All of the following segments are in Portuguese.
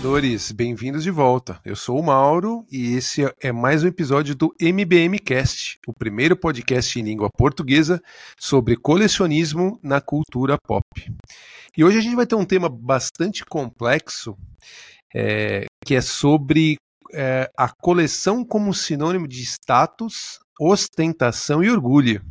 colecionadores, bem-vindos de volta. Eu sou o Mauro e esse é mais um episódio do MBM Cast, o primeiro podcast em língua portuguesa sobre colecionismo na cultura pop. E hoje a gente vai ter um tema bastante complexo, é, que é sobre é, a coleção como sinônimo de status, ostentação e orgulho.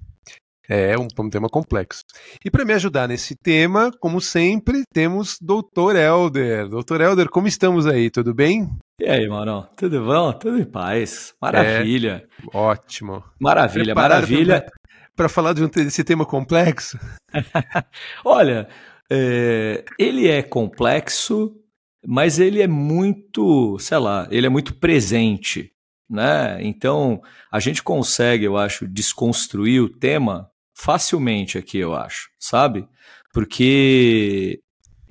É um, um tema complexo. E para me ajudar nesse tema, como sempre, temos Dr. Elder. Dr. Elder, como estamos aí? Tudo bem? E aí, mano? Tudo bom? Tudo em paz. Maravilha. É, ótimo. Maravilha, Preparado maravilha. Para falar de um, desse tema complexo? Olha, é, ele é complexo, mas ele é muito, sei lá, ele é muito presente. Né? Então, a gente consegue, eu acho, desconstruir o tema facilmente aqui, eu acho, sabe? Porque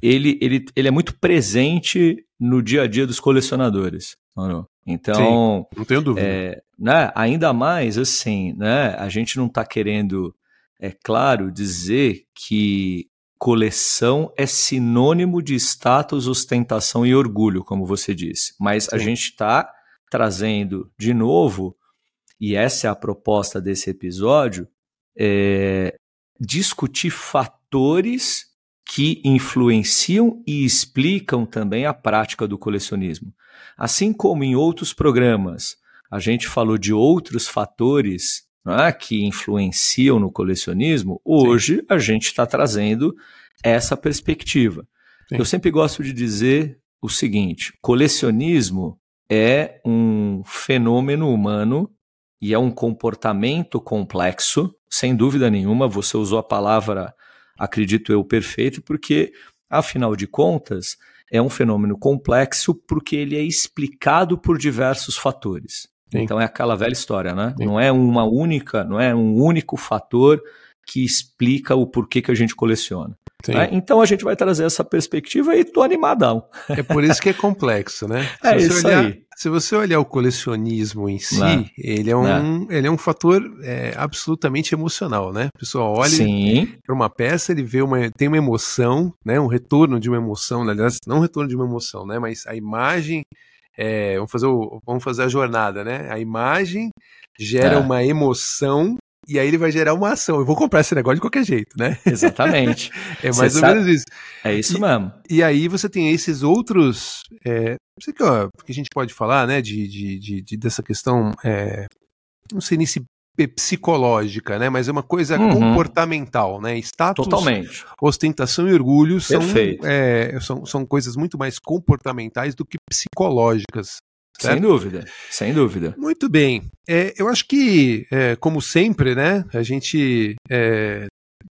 ele, ele, ele é muito presente no dia a dia dos colecionadores. Mano. Então, Sim, não tenho dúvida. É, né, ainda mais assim, né, a gente não está querendo, é claro, dizer que coleção é sinônimo de status, ostentação e orgulho, como você disse. Mas Sim. a gente está trazendo de novo, e essa é a proposta desse episódio, é, discutir fatores que influenciam e explicam também a prática do colecionismo. Assim como em outros programas a gente falou de outros fatores é, que influenciam no colecionismo, hoje Sim. a gente está trazendo essa perspectiva. Sim. Eu sempre gosto de dizer o seguinte: colecionismo é um fenômeno humano e é um comportamento complexo, sem dúvida nenhuma. Você usou a palavra, acredito eu, perfeito, porque, afinal de contas, é um fenômeno complexo porque ele é explicado por diversos fatores. Sim. Então é aquela velha história, né? Sim. Não é uma única, não é um único fator que explica o porquê que a gente coleciona. Né? Então a gente vai trazer essa perspectiva e tô animadão. É por isso que é complexo, né? Se é isso olhar, aí. Se você olhar o colecionismo em si, Não. ele é um, Não. ele é um fator é, absolutamente emocional, né? A pessoa olha para uma peça, ele vê uma, tem uma emoção, né? Um retorno de uma emoção, aliás, não um retorno de uma emoção, né? Mas a imagem é, vamos, fazer o, vamos fazer a jornada, né? A imagem gera é. uma emoção e aí ele vai gerar uma ação. Eu vou comprar esse negócio de qualquer jeito, né? Exatamente. é mais ou sabe... menos isso. É isso mesmo. E, aí você tem esses outros. É, não sei que, ó, que a gente pode falar, né? De, de, de, de dessa questão. É, não sei nem se psicológica, né? Mas é uma coisa uhum. comportamental, né? Status, Totalmente. ostentação e orgulho são, é, são, são coisas muito mais comportamentais do que psicológicas. Certo? Sem dúvida, sem dúvida. Muito bem. É, eu acho que, é, como sempre, né, a gente é,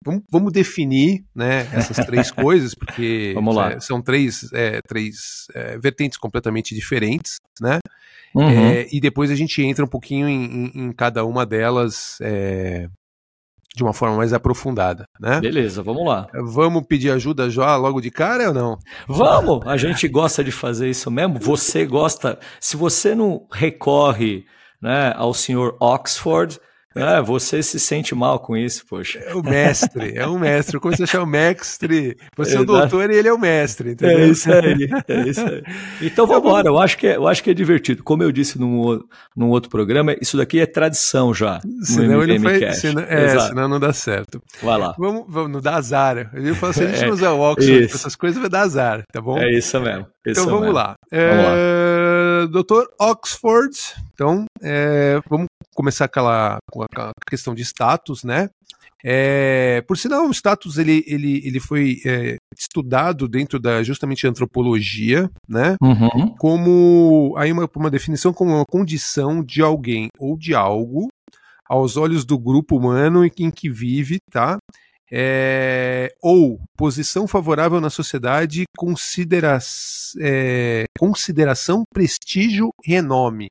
vamos, vamos, definir né, essas três coisas, porque é, são três, é, três é, vertentes completamente diferentes, né? Uhum. e depois a gente entra um pouquinho em, em, em cada uma delas de uma forma mais aprofundada, né? Beleza, vamos lá. Vamos pedir ajuda já logo de cara ou não? Vamos! A gente gosta de fazer isso mesmo. Você gosta. Se você não recorre né, ao senhor Oxford, é, você se sente mal com isso, poxa. É o mestre, é um mestre. Como você chama mestre? Você é o doutor e ele é o mestre, entendeu? É isso aí, é isso aí. Então vamos embora, eu acho, que é, eu acho que é divertido. Como eu disse num, num outro programa, isso daqui é tradição já. Senão ele faz, senão, é, senão não dá certo. Vai lá. Vamos, vamos não dá azar. Eu falo, se a gente é, não usar o Oxford, essas coisas vai dar azar, tá bom? É isso mesmo. Então vamos mesmo. lá. Vamos lá. É, doutor Oxford, então é, vamos começar aquela, aquela questão de status, né? É, por sinal, o status ele, ele, ele foi é, estudado dentro da justamente antropologia, né? Uhum. Como aí uma, uma definição como uma condição de alguém ou de algo aos olhos do grupo humano em que vive, tá? É, ou posição favorável na sociedade, considera é, consideração, prestígio, renome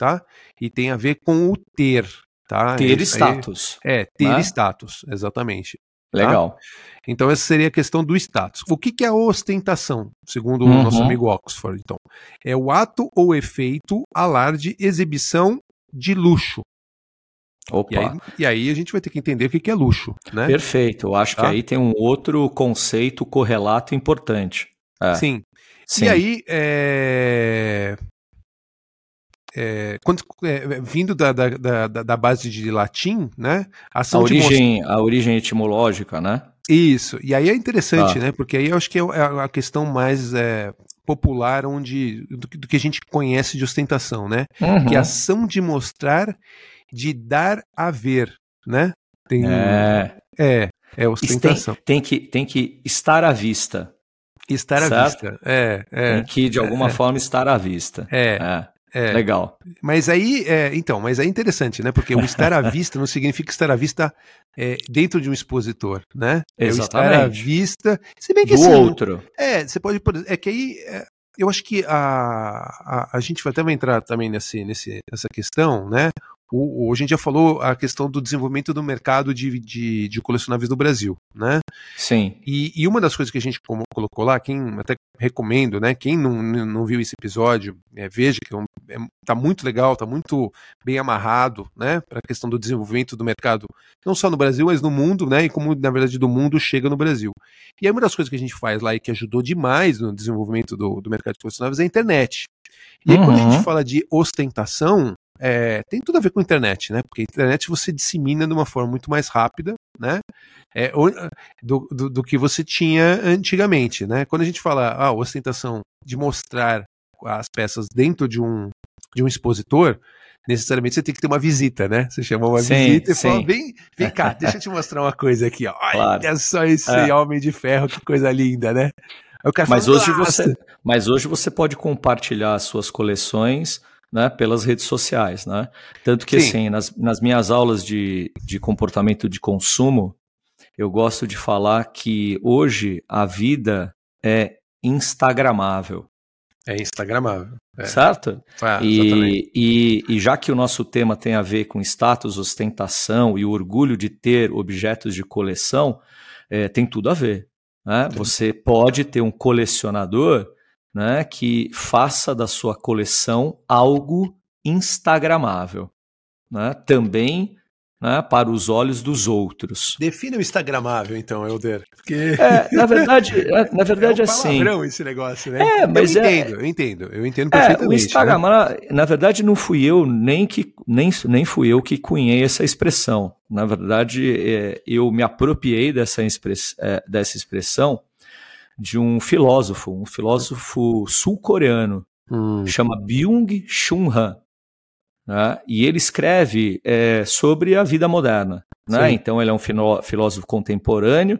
tá? E tem a ver com o ter, tá? Ter Isso status. Aí, é, ter né? status, exatamente. Tá? Legal. Tá? Então essa seria a questão do status. O que, que é a ostentação, segundo uhum. o nosso amigo Oxford? Então, é o ato ou efeito, alarde, exibição de luxo. Opa. E aí, e aí, a gente vai ter que entender o que, que é luxo, né? Perfeito. Eu acho tá? que aí tem um outro conceito correlato importante. É. Sim. Sim. E aí, é... É, quando, é, vindo da, da, da, da, base de latim, né? A, a origem, most... a origem etimológica, né? Isso. E aí é interessante, ah. né? Porque aí eu acho que é, é a questão mais é, popular onde do, do, que a gente conhece de ostentação, né? Uhum. Que é a ação de mostrar, de dar a ver, né? Tem, é. é, é ostentação. Tem, tem, que, tem que estar à vista. Estar certo? à vista, é, é. Tem que, de alguma é, forma, estar à vista. É. é. É, Legal. Mas aí, é, então, mas é interessante, né? Porque o estar à vista não significa estar à vista é, dentro de um expositor, né? Exatamente. É o estar à vista. Se bem que Do assim, outro. É, você pode. É que aí. É, eu acho que a, a, a gente vai até entrar também nesse, nesse, nessa questão, né? O, o, a gente já falou a questão do desenvolvimento do mercado de, de, de colecionáveis do Brasil, né? Sim. E, e, uma das coisas que a gente colocou lá, quem até recomendo, né? Quem não, não viu esse episódio, é, veja que é, é, tá muito legal, tá muito bem amarrado, né? Para a questão do desenvolvimento do mercado, não só no Brasil, mas no mundo, né? E como na verdade do mundo chega no Brasil. E aí uma das coisas que a gente faz lá e que ajudou demais no desenvolvimento do, do mercado de colecionáveis é a internet. E aí, uhum. quando a gente uhum. fala de ostentação, é, tem tudo a ver com a internet, né? Porque a internet você dissemina de uma forma muito mais rápida, né? É, do, do, do, que você tinha antigamente, né? Quando a gente fala a ah, ostentação de mostrar as peças dentro de um, de um expositor, necessariamente você tem que ter uma visita, né? Você chama uma sim, visita e sim. fala: vem, vem cá, deixa eu te mostrar uma coisa aqui, ó. Olha claro. só esse é. homem de ferro, que coisa linda, né? mas, fala, hoje você, mas hoje você pode compartilhar as suas coleções né, pelas redes sociais, né? Tanto que, Sim. assim, nas, nas minhas aulas de, de comportamento de consumo, eu gosto de falar que hoje a vida é instagramável. É instagramável. É. Certo? Ah, e, e, e, já que o nosso tema tem a ver com status, ostentação e o orgulho de ter objetos de coleção, é, tem tudo a ver. Né? Você pode ter um colecionador né, que faça da sua coleção algo instagramável. Né? Também né, para os olhos dos outros. Defina o instagramável, então, Helder. Porque... É, na verdade, é, na verdade, é um assim. esse negócio, né? É, mas eu é- entendo, eu entendo, eu entendo perfeitamente. É, o Instagram, né? na verdade, não fui eu nem que nem, nem fui eu que cunhei essa expressão. Na verdade, é, eu me apropriei dessa, express, é, dessa expressão de um filósofo, um filósofo sul-coreano, hum. chama Byung-Chun Han. Né? E ele escreve é, sobre a vida moderna. Né? Então, ele é um filósofo contemporâneo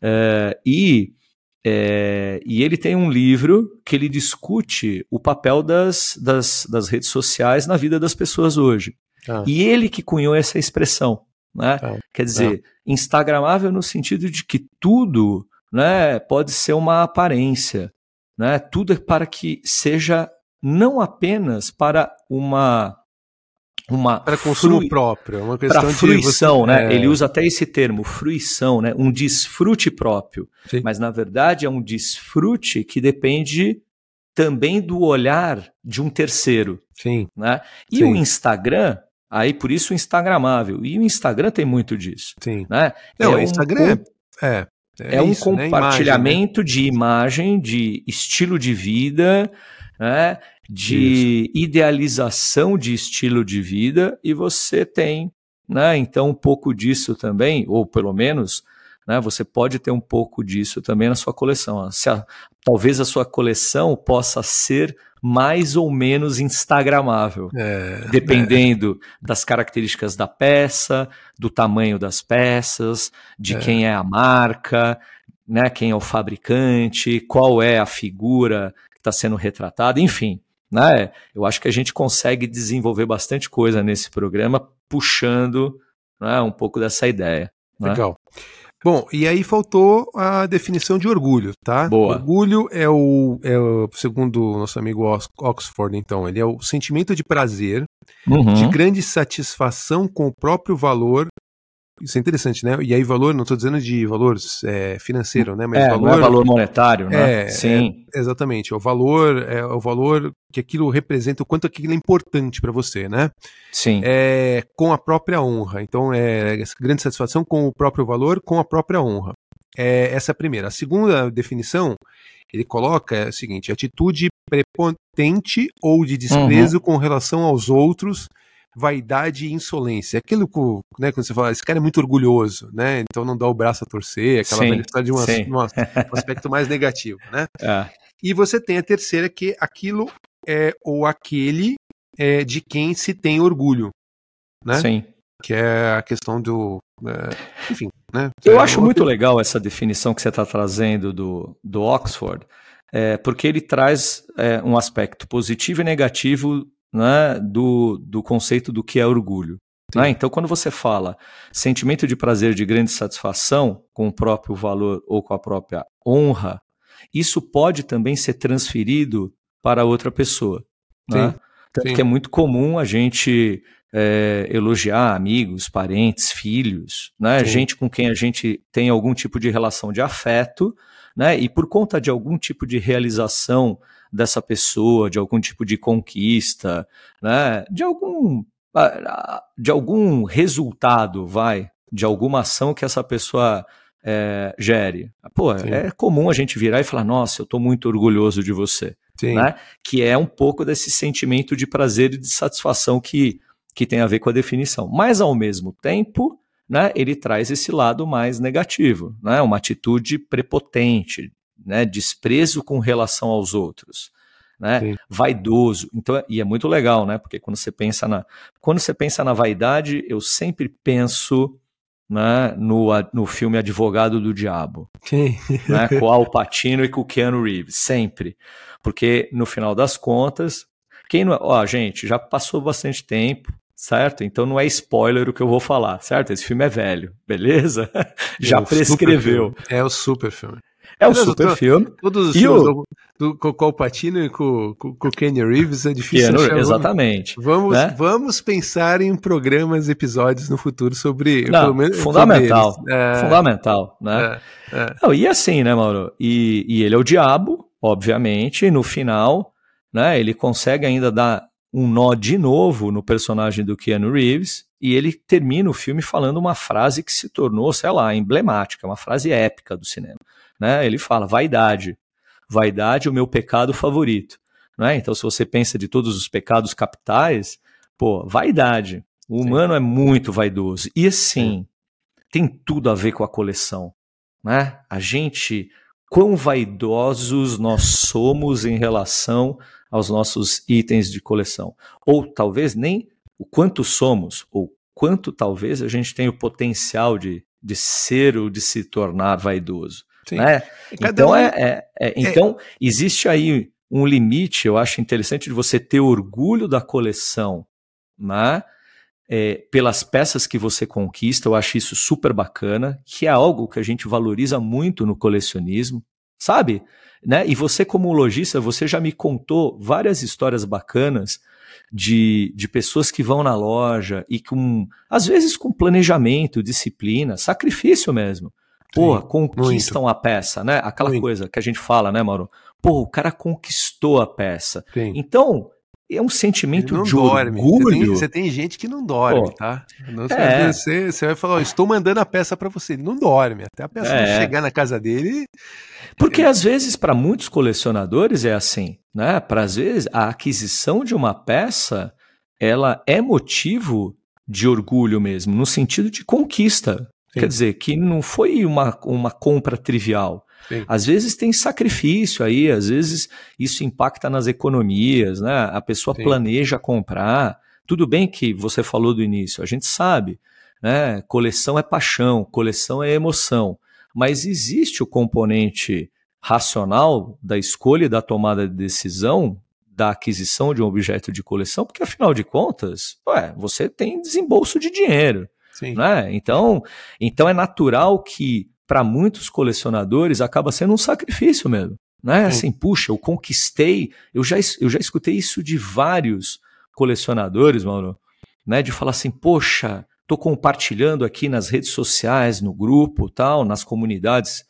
é, e, é, e ele tem um livro que ele discute o papel das, das, das redes sociais na vida das pessoas hoje. Ah. E ele que cunhou essa expressão. Né? Ah. Quer dizer, ah. instagramável no sentido de que tudo né, pode ser uma aparência. Né? Tudo é para que seja não apenas para uma uma para consumo próprio, é uma questão para fruição, você... né? É... Ele usa até esse termo, fruição, né? Um desfrute próprio. Sim. Mas na verdade é um desfrute que depende também do olhar de um terceiro. Sim. Né? E Sim. o Instagram, aí por isso o Instagramável. E o Instagram tem muito disso. Sim. Né? Não, é o Instagram um... é, é, é um isso, compartilhamento né? imagem, né? de imagem, de estilo de vida, né? de isso. idealização de estilo de vida, e você tem, né? Então, um pouco disso também, ou pelo menos, né? Você pode ter um pouco disso também na sua coleção. A, talvez a sua coleção possa ser mais ou menos instagramável, é, dependendo é. das características da peça, do tamanho das peças, de é. quem é a marca, né, quem é o fabricante, qual é a figura que está sendo retratada, enfim. Né, eu acho que a gente consegue desenvolver bastante coisa nesse programa, puxando né, um pouco dessa ideia. Né? Bom, e aí faltou a definição de orgulho, tá? Boa. Orgulho é o, é o segundo o nosso amigo Oxford, então, ele é o sentimento de prazer, uhum. de grande satisfação com o próprio valor isso é interessante, né? E aí, valor, não estou dizendo de valor é, financeiro, né? Mas é, valor, não é valor monetário, né? É, Sim. É, exatamente. O valor é o valor que aquilo representa, o quanto aquilo é importante para você, né? Sim. É, com a própria honra. Então, é grande satisfação com o próprio valor, com a própria honra. é essa primeira. A segunda definição, ele coloca é o seguinte: atitude prepotente ou de desprezo uhum. com relação aos outros, vaidade e insolência. Aquilo que, né, quando você fala, esse cara é muito orgulhoso, né? Então não dá o braço a torcer, aquela sim, velha de uma, uma, um aspecto mais negativo, né? É. E você tem a terceira, que é aquilo é ou aquele é, de quem se tem orgulho, né? Sim. Que é a questão do. É, enfim, né? Eu é acho muito legal essa definição que você está trazendo do, do Oxford, é, porque ele traz é, um aspecto positivo e negativo né, do, do conceito do que é orgulho. Né? Então, quando você fala sentimento de prazer, de grande satisfação com o próprio valor ou com a própria honra, isso pode também ser transferido para outra pessoa. Né? Tanto que é muito comum a gente é, elogiar amigos, parentes, filhos, né? gente com quem a gente tem algum tipo de relação de afeto, né? e por conta de algum tipo de realização dessa pessoa, de algum tipo de conquista, né? de algum de algum resultado, vai, de alguma ação que essa pessoa é, gere. Pô, Sim. é comum a gente virar e falar, nossa, eu estou muito orgulhoso de você. Né? Que é um pouco desse sentimento de prazer e de satisfação que, que tem a ver com a definição. Mas, ao mesmo tempo, né, ele traz esse lado mais negativo, né? uma atitude prepotente, né, desprezo com relação aos outros. Né? Vaidoso. Então, e é muito legal, né? Porque quando você pensa na quando você pensa na vaidade, eu sempre penso né, no, no filme Advogado do Diabo, né, com Al Pacino e com Keanu Reeves, sempre, porque no final das contas, quem não, é, ó, gente, já passou bastante tempo, certo? Então não é spoiler o que eu vou falar, certo? Esse filme é velho, beleza? já é prescreveu. É o super filme. É um super filme. Todos os e filmes o... do, com, com o Patino e com, com, com o Kenny Reeves é difícil Keanu, achar. Exatamente. Vamos, né? vamos pensar em programas, episódios no futuro sobre... Não, menos, fundamental. Sobre é... Fundamental, né? É, é. Não, e assim, né, Mauro? E, e ele é o diabo, obviamente, e no final, né, ele consegue ainda dar um nó de novo no personagem do Keanu Reeves, e ele termina o filme falando uma frase que se tornou, sei lá, emblemática, uma frase épica do cinema né? Ele fala vaidade. Vaidade é o meu pecado favorito. Né? Então, se você pensa de todos os pecados capitais, pô, vaidade. O humano Sim. é muito vaidoso. E assim, tem tudo a ver com a coleção. Né? A gente, quão vaidosos nós somos em relação aos nossos itens de coleção. Ou talvez nem o quanto somos, ou quanto talvez a gente tem o potencial de, de ser ou de se tornar vaidoso. Né? Então, um... é, é, é, então existe aí um limite, eu acho interessante de você ter orgulho da coleção, né? É, pelas peças que você conquista, eu acho isso super bacana, que é algo que a gente valoriza muito no colecionismo, sabe? Né? E você, como lojista, você já me contou várias histórias bacanas de, de pessoas que vão na loja e com, às vezes, com planejamento, disciplina, sacrifício mesmo Porra, conquistam muito. a peça, né? Aquela muito. coisa que a gente fala, né, Mauro? Pô, o cara conquistou a peça. Sim. Então, é um sentimento de dorme. orgulho. Você tem, você tem, gente que não dorme, Pô, tá? Não, é. você, você, vai falar, estou mandando a peça para você. Ele não dorme, até a peça é. chegar na casa dele. Porque às vezes, para muitos colecionadores, é assim, né? Para às vezes, a aquisição de uma peça ela é motivo de orgulho mesmo, no sentido de conquista. Sim. Quer dizer, que não foi uma, uma compra trivial. Sim. Às vezes tem sacrifício aí, às vezes isso impacta nas economias, né? A pessoa Sim. planeja comprar. Tudo bem que você falou do início, a gente sabe, né? Coleção é paixão, coleção é emoção, mas existe o componente racional da escolha e da tomada de decisão da aquisição de um objeto de coleção, porque afinal de contas, ué, você tem desembolso de dinheiro. Sim. Né? Então, então é natural que para muitos colecionadores acaba sendo um sacrifício mesmo. Né? Assim, puxa, eu conquistei, eu já, eu já escutei isso de vários colecionadores, Mauro, né? De falar assim, poxa, estou compartilhando aqui nas redes sociais, no grupo, tal, nas comunidades,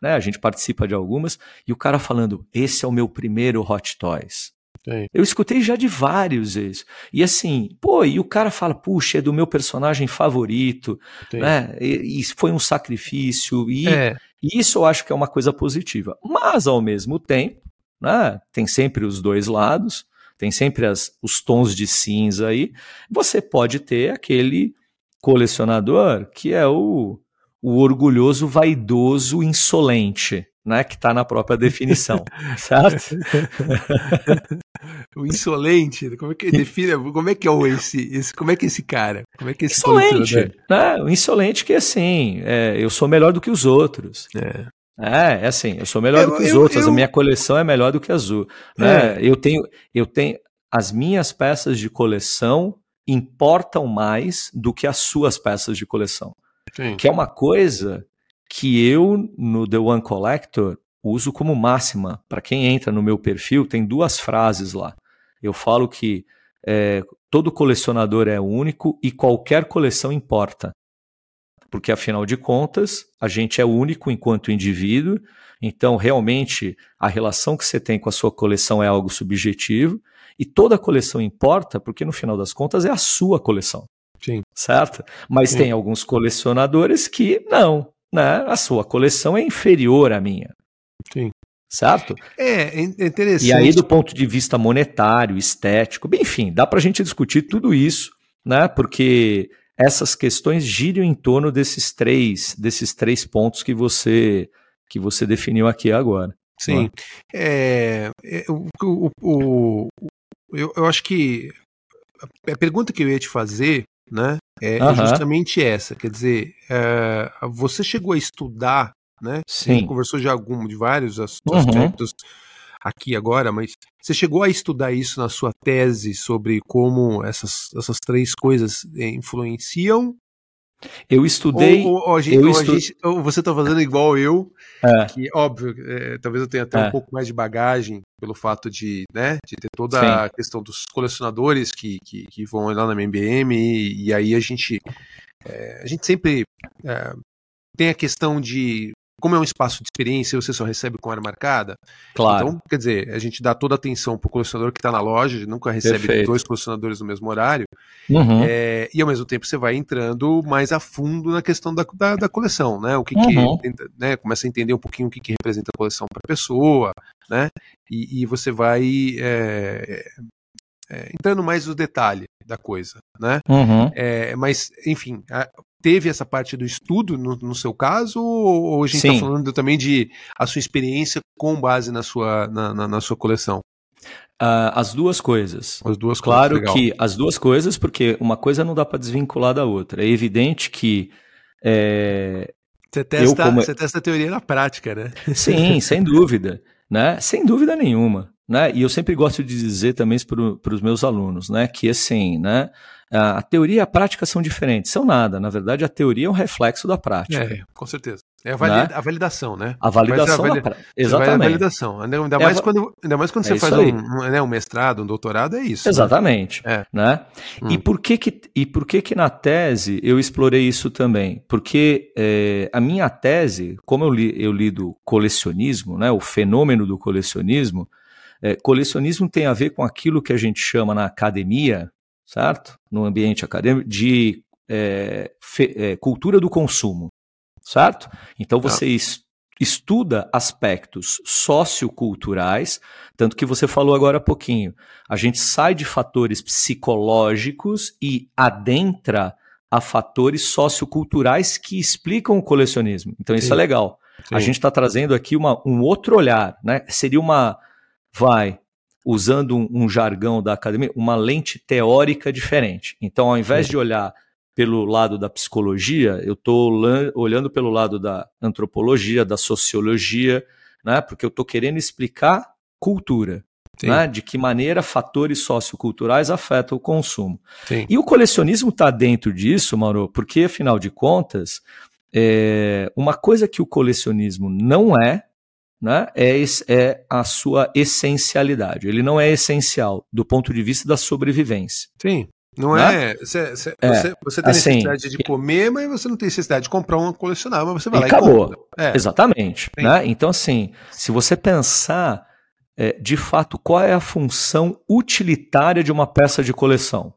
né? A gente participa de algumas, e o cara falando, esse é o meu primeiro Hot Toys. Sim. Eu escutei já de vários isso. E assim, pô, e o cara fala, puxa, é do meu personagem favorito, Sim. né? E, e, foi um sacrifício. E, é. e isso eu acho que é uma coisa positiva. Mas, ao mesmo tempo, né, tem sempre os dois lados, tem sempre as, os tons de cinza aí. Você pode ter aquele colecionador que é o, o orgulhoso, vaidoso, insolente né, que está na própria definição, certo? o insolente, como é que define, como é que é o esse, esse, como é que é esse cara, como é que é esse insolente, né? O insolente que assim, é, eu sou melhor do que os outros. É. É, é assim, eu sou melhor eu, do que os eu, outros, eu... a minha coleção é melhor do que a azul. Né? É. Eu tenho, eu tenho as minhas peças de coleção importam mais do que as suas peças de coleção. Sim. Que é uma coisa que eu, no The One Collector, uso como máxima. Para quem entra no meu perfil, tem duas frases lá. Eu falo que é, todo colecionador é único e qualquer coleção importa. Porque, afinal de contas, a gente é único enquanto indivíduo, então, realmente, a relação que você tem com a sua coleção é algo subjetivo, e toda coleção importa, porque, no final das contas, é a sua coleção. Sim. Certo? Mas Sim. tem alguns colecionadores que não, né, a sua coleção é inferior à minha. Sim. Certo? É, é interessante. E aí, do ponto de vista monetário, estético, bem, enfim, dá para a gente discutir tudo isso, né? Porque essas questões giram em torno desses três, desses três pontos que você que você definiu aqui agora. Sim. É, é, o, o, o, eu, eu acho que a pergunta que eu ia te fazer né? É, uhum. justamente essa. Quer dizer, é, você chegou a estudar, né? Sim. Você conversou de algum, de vários uhum. aspectos uhum. aqui agora, mas você chegou a estudar isso na sua tese sobre como essas, essas três coisas eh, influenciam eu estudei. Ou, ou, gente, eu estu... gente, ou você está fazendo igual eu, é. que óbvio, é, talvez eu tenha até é. um pouco mais de bagagem pelo fato de, né, de ter toda Sim. a questão dos colecionadores que, que, que, vão lá na MBM e, e aí a gente é, a gente sempre é, tem a questão de como é um espaço de experiência, você só recebe com hora marcada. Claro. Então, quer dizer, a gente dá toda a atenção para o colecionador que está na loja, a nunca recebe Perfeito. dois colecionadores no mesmo horário. Uhum. É, e ao mesmo tempo você vai entrando mais a fundo na questão da, da, da coleção, né? O que, uhum. que né? começa a entender um pouquinho o que, que representa a coleção para a pessoa, né? E, e você vai é, é, entrando mais no detalhe da coisa, né? Uhum. É, mas, enfim, teve essa parte do estudo no, no seu caso, ou a gente está falando também de a sua experiência com base na sua, na, na, na sua coleção? Uh, as duas coisas. As duas claro coisas. Claro que as duas coisas, porque uma coisa não dá para desvincular da outra. É evidente que. É, você, testa, como... você testa a teoria na prática, né? Sim, sem dúvida. Né? Sem dúvida nenhuma. Né? E eu sempre gosto de dizer também para os meus alunos, né? Que assim, né? A teoria e a prática são diferentes. São nada. Na verdade, a teoria é um reflexo da prática. É, com certeza. É a, valida né? a validação, né? A validação. A da Exatamente. A validação. Ainda, é mais, quando, ainda mais quando é você faz um, um, né, um, mestrado, um doutorado, é isso. Né? Exatamente. Né? né? Hum. E, por que que, e por que que na tese eu explorei isso também? Porque é, a minha tese, como eu, li, eu lido colecionismo, né, o fenômeno do colecionismo, é, colecionismo tem a ver com aquilo que a gente chama na academia, certo? No ambiente acadêmico, de é, fe, é, cultura do consumo, certo? Então tá. você ah. estuda aspectos socioculturais, tanto que você falou agora há pouquinho. A gente sai de fatores psicológicos e adentra a fatores socioculturais que explicam o colecionismo. Então isso é Sim. é legal. Sim. A gente está trazendo aqui uma, um outro olhar, né? Seria uma, vai, usando um, um, jargão da academia, uma lente teórica diferente. Então, ao invés de olhar pelo lado da psicologia, eu estou olhando pelo lado da antropologia, da sociologia, né? porque eu estou querendo explicar cultura. Né? De que maneira fatores socioculturais afetam o consumo. Sim. E o colecionismo está dentro disso, Mauro, porque, afinal de contas, é, uma coisa que o colecionismo não é, né, é, é a sua essencialidade. Ele não é essencial do ponto de vista da sobrevivência. Sim. Não né? é. Cê, cê, é. Você, você tem assim, necessidade de comer, mas você não tem necessidade de comprar um colecionável, mas você vai lá acabou. e compra. É. Exatamente. Né? Então, assim, se você pensar é, de fato, qual é a função utilitária de uma peça de coleção?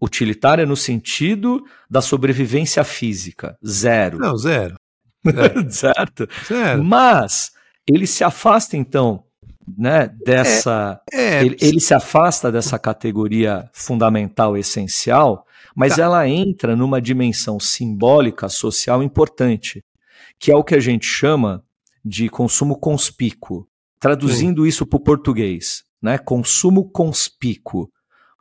Utilitária no sentido da sobrevivência física, zero. Não, zero. zero. certo? Zero. Mas ele se afasta, então, né, dessa. É, é, ele, ele, se afasta dessa categoria fundamental, essencial, mas tá. ela entra numa dimensão simbólica, social importante, que é o que a gente chama de consumo conspícuo. Traduzindo Sim. isso para o português, né? Consumo conspícuo.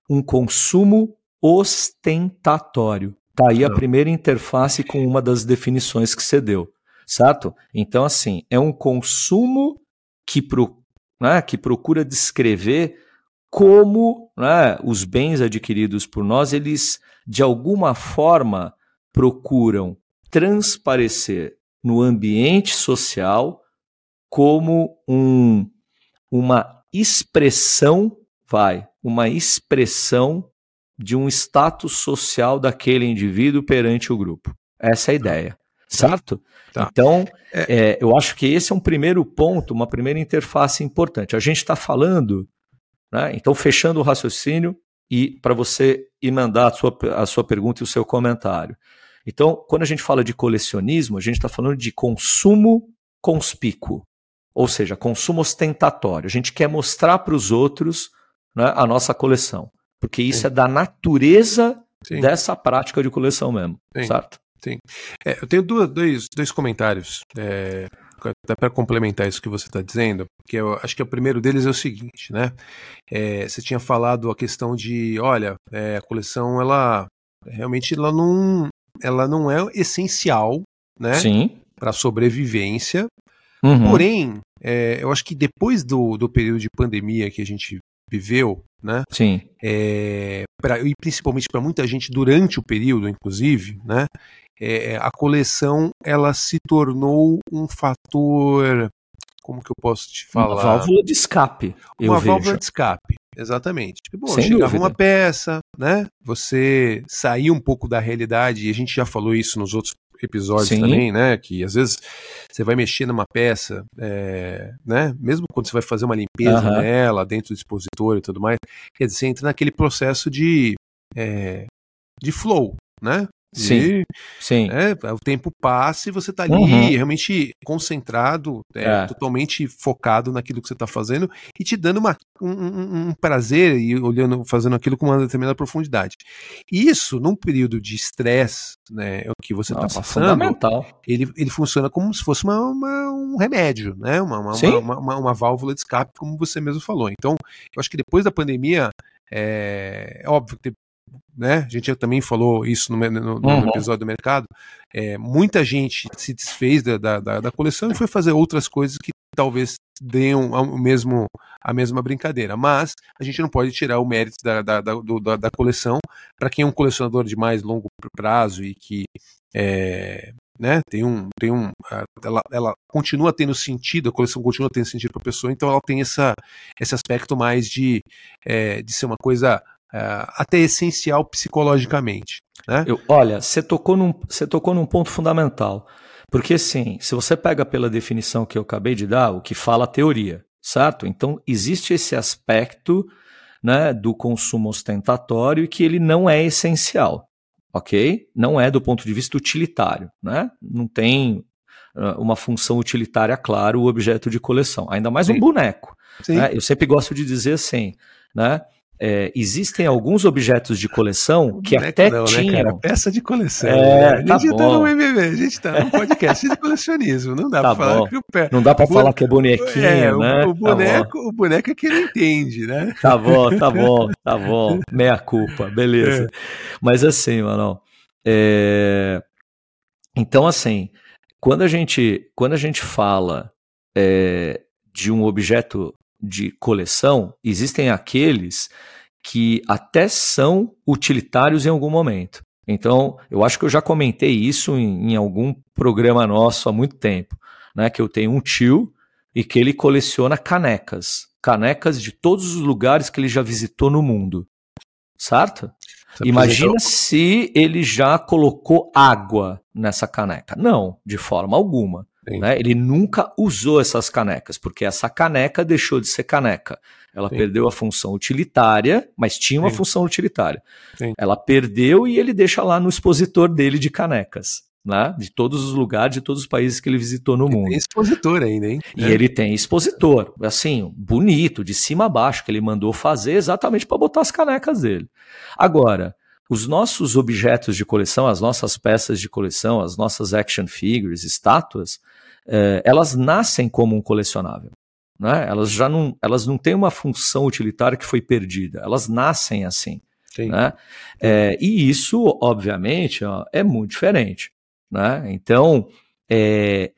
Um consumo ostentatório. Tá aí a primeira interface com uma das definições que você deu, certo? Então, assim, é um consumo que, pro, né, que procura descrever como né, os bens adquiridos por nós, eles de alguma forma procuram transparecer no ambiente social como um, uma expressão, vai, uma expressão de um status social daquele indivíduo perante o grupo. Essa é a ideia, certo? Tá. Então, é... É, eu acho que esse é um primeiro ponto, uma primeira interface importante. A gente está falando, né, então, fechando o raciocínio e para você emendar a sua, a sua pergunta e o seu comentário. Então, quando a gente fala de colecionismo, a gente está falando de consumo conspícuo, ou seja, consumo ostentatório. A gente quer mostrar para os outros né, a nossa coleção, porque isso Sim. é da natureza Sim. dessa prática de coleção mesmo, Sim. certo? Sim. É, eu tenho duas, dois, dois comentários é, até para complementar isso que você está dizendo, que eu acho que o primeiro deles é o seguinte, né? É, você tinha falado a questão de, olha, é, a coleção ela realmente ela não, ela não é essencial, né? Sim. Para sobrevivência. Uhum. Porém, é, eu acho que depois do, do período de pandemia que a gente viveu, né? Sim. É, pra, e principalmente para muita gente durante o período, inclusive, né? É, a coleção ela se tornou um fator como que eu posso te falar? Uma válvula de escape. Uma válvula de escape, exatamente. Tipo, bom, Sem chegava dúvida. uma peça, né? Você saía um pouco da realidade, e a gente já falou isso nos outros episódios Sim. também, né? Que às vezes você vai mexer numa peça, é, né? Mesmo quando você vai fazer uma limpeza uhum. nela, dentro do expositor e tudo mais, quer dizer, você entra naquele processo de, é, de flow, né? Sim. sim. Né, o tempo passa e você está ali uhum. realmente concentrado, é, é. totalmente focado naquilo que você está fazendo e te dando uma, um, um, prazer e olhando, fazendo aquilo com uma determinada profundidade. Isso, num período de estresse, né, é o que você está passando, Ele, ele funciona como se fosse uma, uma um remédio, né? Uma, uma, uma, uma, válvula de escape, como você mesmo falou. Então, eu acho que depois da pandemia, é, é óbvio que né? A gente também falou isso no, no, no uhum. episódio do mercado. É, muita gente se desfez da, da, da, coleção e foi fazer outras coisas que talvez deem o mesmo, a mesma brincadeira. Mas a gente não pode tirar o mérito da, da, da, da coleção para quem é um colecionador de mais longo prazo e que é, né, tem um, tem um, ela, ela continua tendo sentido, a coleção continua tendo sentido para a pessoa, então ela tem essa, esse aspecto mais de, é, de ser uma coisa é, até essencial psicologicamente. Né? Eu, olha, você tocou, num, você tocou num ponto fundamental. Porque, sim, se você pega pela definição que eu acabei de dar, o que fala a teoria, certo? Então, existe esse aspecto né, do consumo ostentatório que ele não é essencial, ok? Não é do ponto de vista utilitário, né? Não tem uh, uma função utilitária, claro, o objeto de coleção. Ainda mais sim. um boneco. Né? Eu sempre gosto de dizer assim, né? É, existem alguns objetos de coleção que até não, tinham. Né, cara? Peça de coleção. É, né? A gente tá, tá no MBB, a gente tá no podcast de colecionismo. Não dá tá pra falar que o pé. Não dá pra falar que é bonequinho, é, né? O, o tá boneco, tá o boneco é que ele entende, né? Tá bom, tá bom, tá bom. Meia culpa, beleza. É. Mas assim, mano. É... Então, assim, quando a gente, quando a gente fala é, de um objeto de coleção, existem aqueles que até são utilitários em algum momento. Então, eu acho que eu já comentei isso em, em algum programa nosso há muito tempo, né? Que eu tenho um tio e que ele coleciona canecas, canecas de todos os lugares que ele já visitou no mundo, certo? Você Imagina apresentou... se ele já colocou água nessa caneca. Não, de forma alguma. Né? Ele nunca usou essas canecas, porque essa caneca deixou de ser caneca. Ela Sim. perdeu a função utilitária, mas tinha uma Sim. função utilitária. Sim. Ela perdeu e ele deixa lá no expositor dele de canecas. Né? De todos os lugares, de todos os países que ele visitou no ele mundo. Tem expositor ainda, hein? E é. ele tem expositor, assim, bonito, de cima a baixo, que ele mandou fazer exatamente para botar as canecas dele. Agora, os nossos objetos de coleção, as nossas peças de coleção, as nossas action figures, estátuas, eh, elas nascem como um colecionável. Né? Elas já não, elas não têm uma função utilitária que foi perdida, elas nascem assim. Né? É, e isso, obviamente, ó, é muito diferente. Né? Então, é,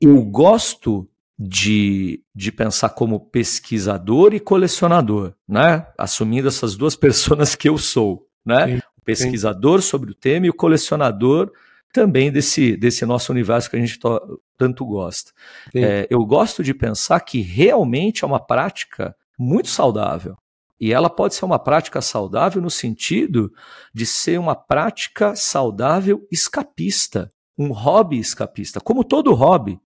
eu gosto de, de pensar como pesquisador e colecionador, né? assumindo essas duas pessoas que eu sou. Né? o pesquisador sim. sobre o tema e o colecionador também desse, desse nosso universo que a gente tanto gosta. É, eu gosto de pensar que realmente é uma prática muito saudável. E ela pode ser uma prática saudável no sentido de ser uma prática saudável escapista, um hobby escapista. Como todo hobby,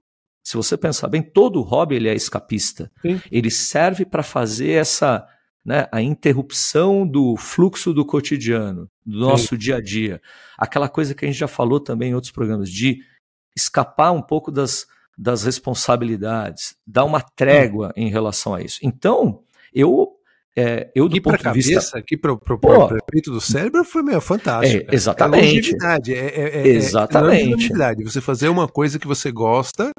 se você pensar bem, todo hobby ele é escapista. Sim. Ele serve para fazer essa né, a interrupção do fluxo do cotidiano, do nosso Sim. dia a dia. Aquela coisa que a gente já falou também em outros programas, de escapar um pouco das, das responsabilidades, dar uma trégua em relação a isso. Então, eu é, eu do aqui ponto de cabeça, vista aqui para o prefeito do cérebro foi meio fantástico. É, exatamente. É, é, é, é exatamente. É você fazer uma coisa que você gosta,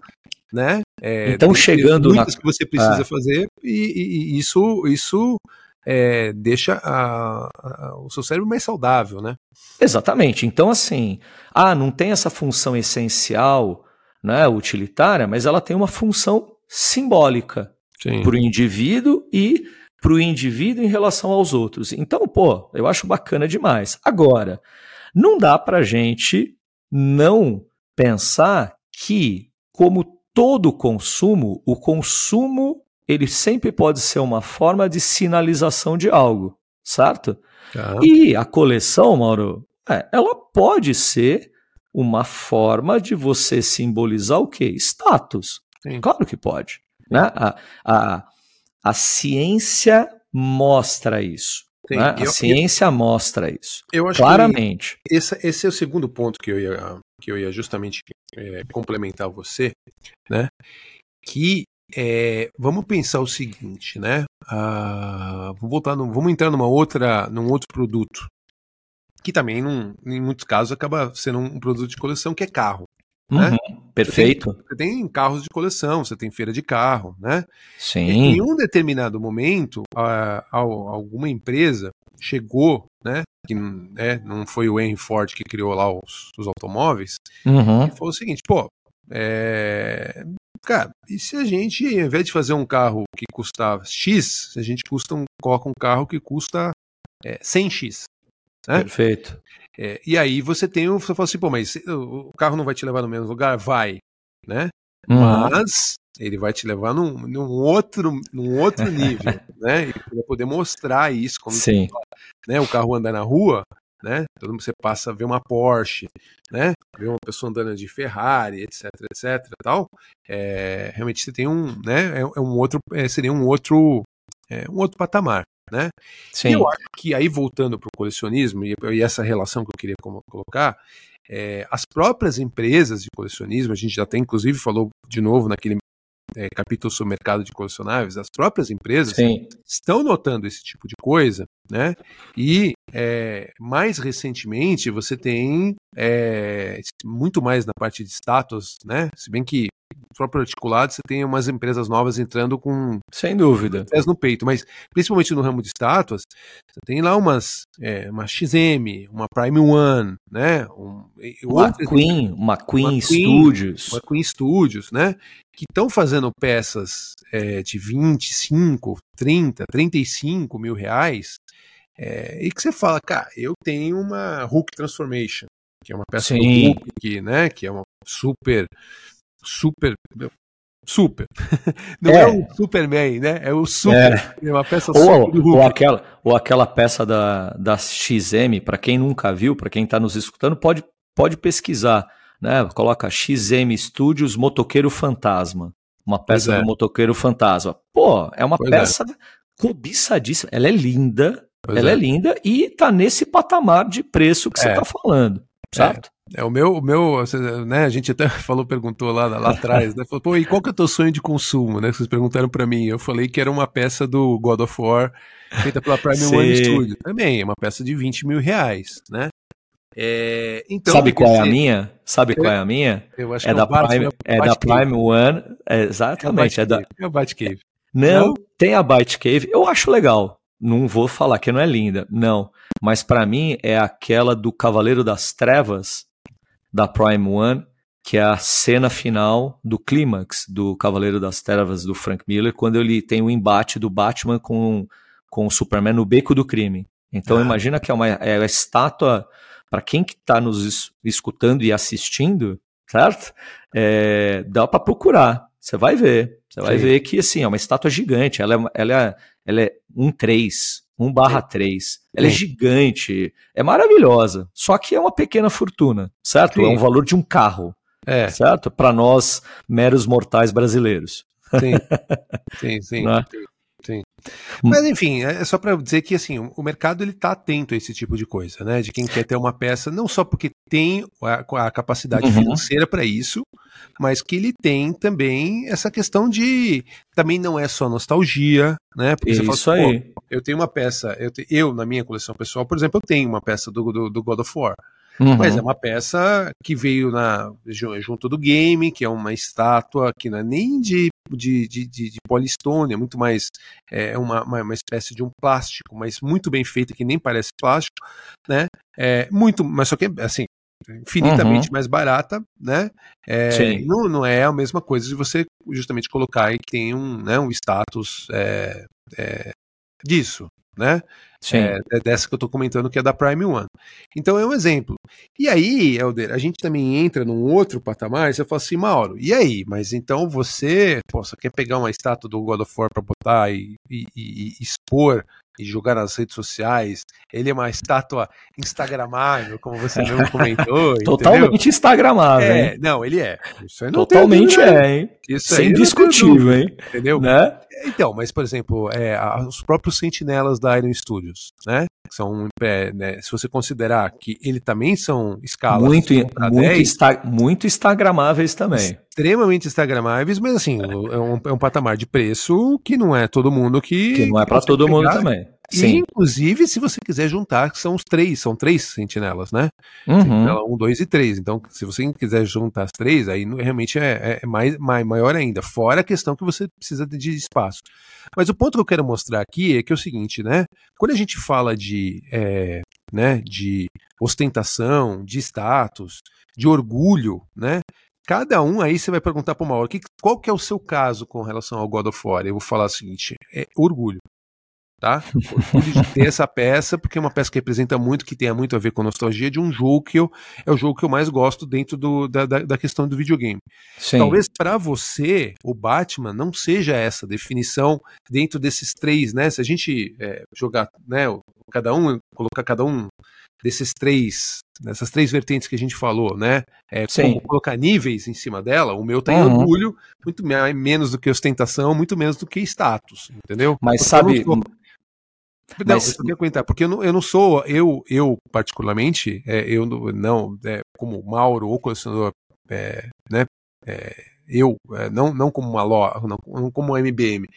né? É, então chegando muitas na... que você precisa ah. fazer e, e, isso isso é, deixa a, a, o seu cérebro mais saudável, né? Exatamente. Então assim, ah, não tem essa função essencial, né, utilitária, mas ela tem uma função simbólica para o indivíduo e para o indivíduo em relação aos outros. Então, pô, eu acho bacana demais. Agora, não dá para gente não pensar que, como todo consumo, o consumo ele sempre pode ser uma forma de sinalização de algo, certo? Ah. E a coleção, Mauro, é, ela pode ser uma forma de você simbolizar o quê? Status. Sim. Claro que pode. Né? A, a, a ciência mostra isso. Né? A eu, ciência eu, mostra isso. Eu claramente. Esse, esse, é o segundo ponto que eu ia, que eu ia justamente é, complementar você, né? Que é, vamos pensar o seguinte, né? Ah, vamos voltar, no, vamos entrar numa outra, num outro produto que também, num, em muitos casos, acaba sendo um produto de coleção que é carro. Né? Uhum, perfeito. Você tem, você tem, carros de coleção, você tem feira de carro, né? Sim. Em um determinado momento, a, a, alguma empresa chegou, né? Que né, não foi o Henry Ford que criou lá os, os automóveis, uhum. e falou o seguinte, pô, é, cara, e se a gente, ao invés de fazer um carro que custa X, a gente custa um, coloca um carro que custa é, 100X? Né? Perfeito. É, e aí você tem, você fala assim, pô, mas o carro não vai te levar no mesmo lugar? Vai, né? Uhum. Mas ele vai te levar num, num outro, num outro nível, né? E vai poder mostrar isso como Sim. né? O carro andar na rua, né? Todo mundo você passa a ver uma Porsche, né? Ver uma pessoa andando de Ferrari, etc, etc, tal. É, realmente você tem um, né? É, é um outro, é, seria um outro, é, um outro patamar, né? Sim. E eu acho que aí voltando para o colecionismo e, e, essa relação que eu queria colocar, é, as próprias empresas de colecionismo, a gente já tem inclusive falou de novo naquele é, capítulo sobre mercado de colecionáveis, as próprias empresas Sim. estão notando esse tipo de coisa, né? E é, mais recentemente você tem é, muito mais na parte de status, né? Se bem que próprio articulado, você tem umas empresas novas entrando com. Sem dúvida. Pés no peito, mas principalmente no ramo de estátuas, você tem lá umas. É, uma XM, uma Prime One, né? Um, uma, Queen, uma Queen, uma Studios. Uma Queen Studios, né? Que estão fazendo peças é, de 25, 30, 35 mil reais. É, e que você fala, cara, eu tenho uma Hulk Transformation, que é uma peça Sim. do Hulk, né, que é uma super super. Super. Não é. é o Superman, né? É o Super. É, é uma peça ou, super ou aquela Ou aquela peça da, da XM, para quem nunca viu, para quem está nos escutando, pode, pode pesquisar. né? Coloca XM Studios Motoqueiro Fantasma. Uma peça é. do Motoqueiro Fantasma. Pô, é uma pois é. peça é. cobiçadíssima. Ela é linda. Pois ela é. é. linda e tá nesse patamar de preço que você é. tá falando, certo? É, o meu, o meu, né, a gente até falou, perguntou lá, lá atrás, né, falou, pô, e qual que é o teu sonho de consumo, né, vocês perguntaram para mim, eu falei que era uma peça do God of War, feita pela Prime One Studio, também, é uma peça de 20 mil reais, né, é, então, Sabe qual é a minha? Sabe eu, qual é a minha? Eu acho é, que é, da Prime, é da Prime One, é, exatamente, é, da... É a Batcave. Não, não, tem a Batcave, eu acho legal, não vou falar que não é linda, não, mas para mim é aquela do Cavaleiro das Trevas, da Prime One, que é a cena final do clímax do Cavaleiro das Trevas do Frank Miller, quando ele tem o embate do Batman com, com o Superman no beco do crime. Então ah. imagina que é uma, é uma estátua, para quem que está nos escutando e assistindo, certo? É, dá para procurar, você vai ver. Você vai ver que assim, é uma estátua gigante, ela é, ela é, ela é um 3, 1 barra 3. Ela é gigante, é maravilhosa. Só que é uma pequena fortuna, certo? Sim. É um valor de um carro. É. Certo? Para nós, meros mortais brasileiros. Sim, sim, sim. Né? Sim. Mas enfim, é só para dizer que assim, o mercado ele tá atento a esse tipo de coisa, né? De quem quer ter uma peça, não só porque tem a, a capacidade uhum. financeira para isso, mas que ele tem também essa questão de também não é só nostalgia, né? Porque isso fala, aí. eu tenho uma peça, eu, te, eu na minha coleção pessoal, por exemplo, eu tenho uma peça do, do, do God of War. Uhum. Mas é uma peça que veio na, junto do game, que é uma estátua que não é nem de, de, de, de, de polistone, é muito mais é uma, uma, uma, espécie de um plástico, mas muito bem feita, que nem parece plástico, né? É, muito, mas só que assim, infinitamente uhum. mais barata, né? É, não, não é a mesma coisa de você justamente colocar e que tem um, né, um status é, é, disso, né? É, dessa que eu estou comentando que é da Prime One. Então é um exemplo. E aí, Helder, a gente também entra num outro patamar, você fala assim, Mauro, e aí? Mas então você, pô, você quer pegar uma estátua do God of War para botar e, e, e, expor e jogar nas redes sociais. Ele é uma estátua instagramável, como você mesmo comentou. Totalmente instagramável. É, hein? não, ele é. Totalmente é, hein? Isso Sem discutível, hein? Entendeu? Né? Então, mas por exemplo, é, os próprios sentinelas da Iron Studios, né? São, é, né, se você considerar que ele também são escalas muito, muito, 10, insta, muito instagramáveis também. Extremamente instagramáveis, mas assim, é um, é um patamar de preço que não é todo mundo que. Que não é para todo mundo também. Sim. E, inclusive, se você quiser juntar, são os três, são três sentinelas, né? Uhum. Sentinela 1, 2 e 3. Então, se você quiser juntar as três, aí realmente é, é mais, maior ainda. Fora a questão que você precisa de espaço. Mas o ponto que eu quero mostrar aqui é que é o seguinte, né? Quando a gente fala de, é, né, de ostentação, de status, de orgulho, né? Cada um aí você vai perguntar para uma hora, qual que é o seu caso com relação ao God of War? Eu vou falar o seguinte, é orgulho tá? Orgulho de ter essa peça, porque é uma peça que representa muito, que tem muito a ver com nostalgia de um jogo que eu, é o jogo que eu mais gosto dentro do, da, da, da questão do videogame. Sim. Talvez para você, o Batman não seja essa definição dentro desses três, né? Se a gente é, jogar, né, cada um, colocar cada um desses três, dessas três vertentes que a gente falou, né? É, como colocar níveis em cima dela, o meu tem uhum. orgulho, muito menos do que ostentação, muito menos do que status, entendeu? Mas Porque sabe, não, Mas... eu queria comentar, porque eu não, eu não sou, eu, eu particularmente, é, eu não, é, como Mauro ou colecionador, é, né, é, eu, é, não, não como uma loja, não, não como uma MBM.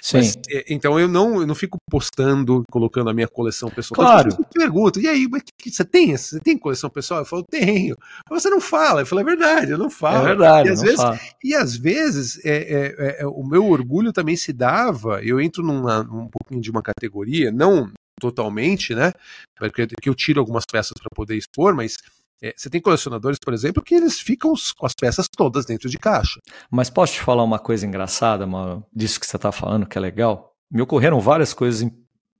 Sim. Mas, é, então eu não, eu não fico postando, colocando a minha coleção pessoal. Claro. Eu pergunto, e aí, mas que, você tem? Você tem coleção pessoal? Eu falo, tenho. Mas você não fala. Eu falo, é verdade, eu não falo. É verdade. E às vezes, e às vezes é, é, o meu orgulho também se dava, eu entro numa, um pouquinho de uma categoria, não totalmente, né? Porque eu tiro algumas peças para poder expor, mas é, você tem colecionadores, por exemplo, que eles ficam com as peças todas dentro de caixa. Mas posso te falar uma coisa engraçada, disso que você está falando, que é legal? Me ocorreram várias coisas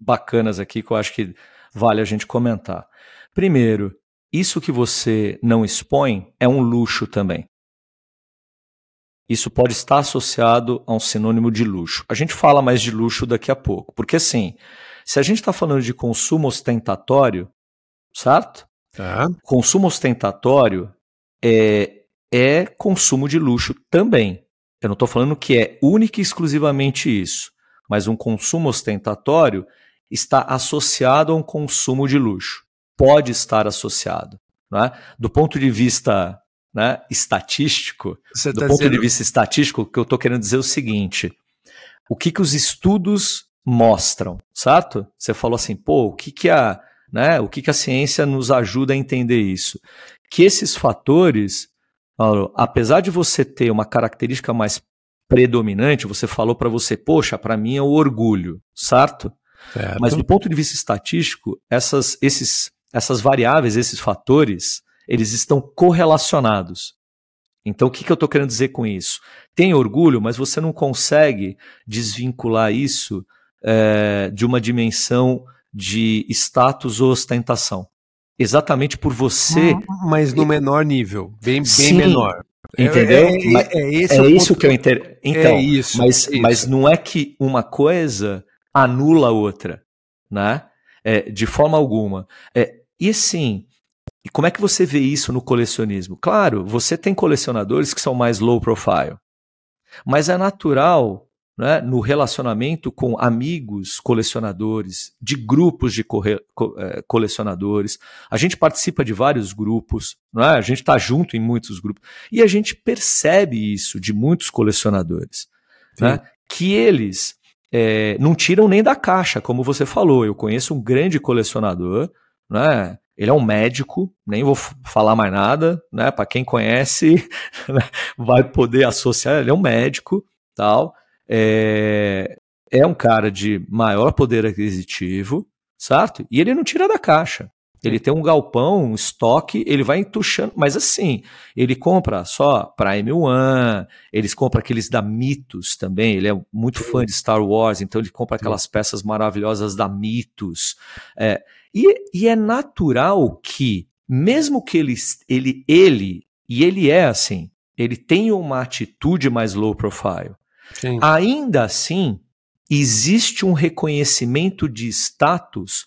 bacanas aqui que eu acho que vale a gente comentar. Primeiro, isso que você não expõe é um luxo também. Isso pode estar associado a um sinônimo de luxo. A gente fala mais de luxo daqui a pouco, porque assim, se a gente está falando de consumo ostentatório, certo? Tá. Consumo ostentatório é, é consumo de luxo também. Eu não estou falando que é única e exclusivamente isso, mas um consumo ostentatório está associado a um consumo de luxo. Pode estar associado. Né? Do ponto de vista né, estatístico, Você do tá ponto dizendo... de vista estatístico, o que eu estou querendo dizer é o seguinte: o que, que os estudos mostram, certo? Você falou assim, pô, o que, que a, né, o que, que a ciência nos ajuda a entender isso? Que esses fatores, Paulo, apesar de você ter uma característica mais predominante, você falou para você, poxa, para mim é o orgulho, certo? certo? Mas do ponto de vista estatístico, essas, esses, essas variáveis, esses fatores, eles estão correlacionados. Então, o que, que eu estou querendo dizer com isso? Tem orgulho, mas você não consegue desvincular isso é, de uma dimensão de status ou ostentação. Exatamente por você. Mas no menor nível, bem, bem menor. Entendeu? É, é, é, é isso que eu entendo. Então, é isso, mas, isso. mas não é que uma coisa anula a outra, né? É, de forma alguma. É, e assim, e como é que você vê isso no colecionismo? Claro, você tem colecionadores que são mais low profile, mas é natural né, no relacionamento com amigos colecionadores, de grupos de co é, colecionadores. A gente participa de vários grupos, né, a gente está junto em muitos grupos, e a gente percebe isso de muitos colecionadores, né, que eles é, não tiram nem da caixa, como você falou. Eu conheço um grande colecionador, né, ele é um médico, nem vou falar mais nada, né? Para quem conhece, né, vai poder associar. Ele é um médico, tal. É, é um cara de maior poder aquisitivo, certo? E ele não tira da caixa. Ele tem um galpão, um estoque, ele vai entuchando, mas assim, ele compra só Prime One, eles compram aqueles da Mitos também, ele é muito fã de Star Wars, então ele compra aquelas peças maravilhosas da Mitos. É, e, e é natural que, mesmo que ele, ele, ele, e ele é assim, ele tem uma atitude mais low profile, Sim. ainda assim, existe um reconhecimento de status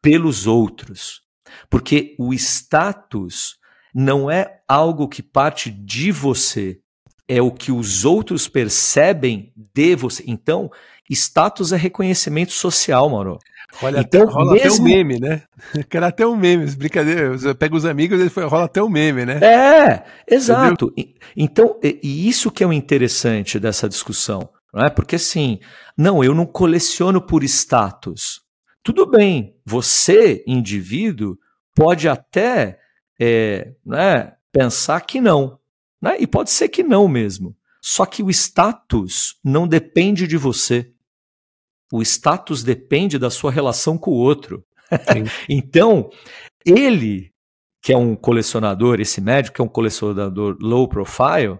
pelos outros. Porque o status não é algo que parte de você, é o que os outros percebem de você. Então, status é reconhecimento social, Mauro. Olha, então, rola mesmo... até um meme, né? Quero até um meme, brincadeira. Eu pego os amigos e rola até um meme, né? É, exato. Entendeu? Então, e isso que é o interessante dessa discussão, não é? Porque assim, não, eu não coleciono por status. Tudo bem, você, indivíduo, pode até é, né, pensar que não. Né? E pode ser que não mesmo. Só que o status não depende de você. O status depende da sua relação com o outro. então, ele, que é um colecionador, esse médico que é um colecionador low profile,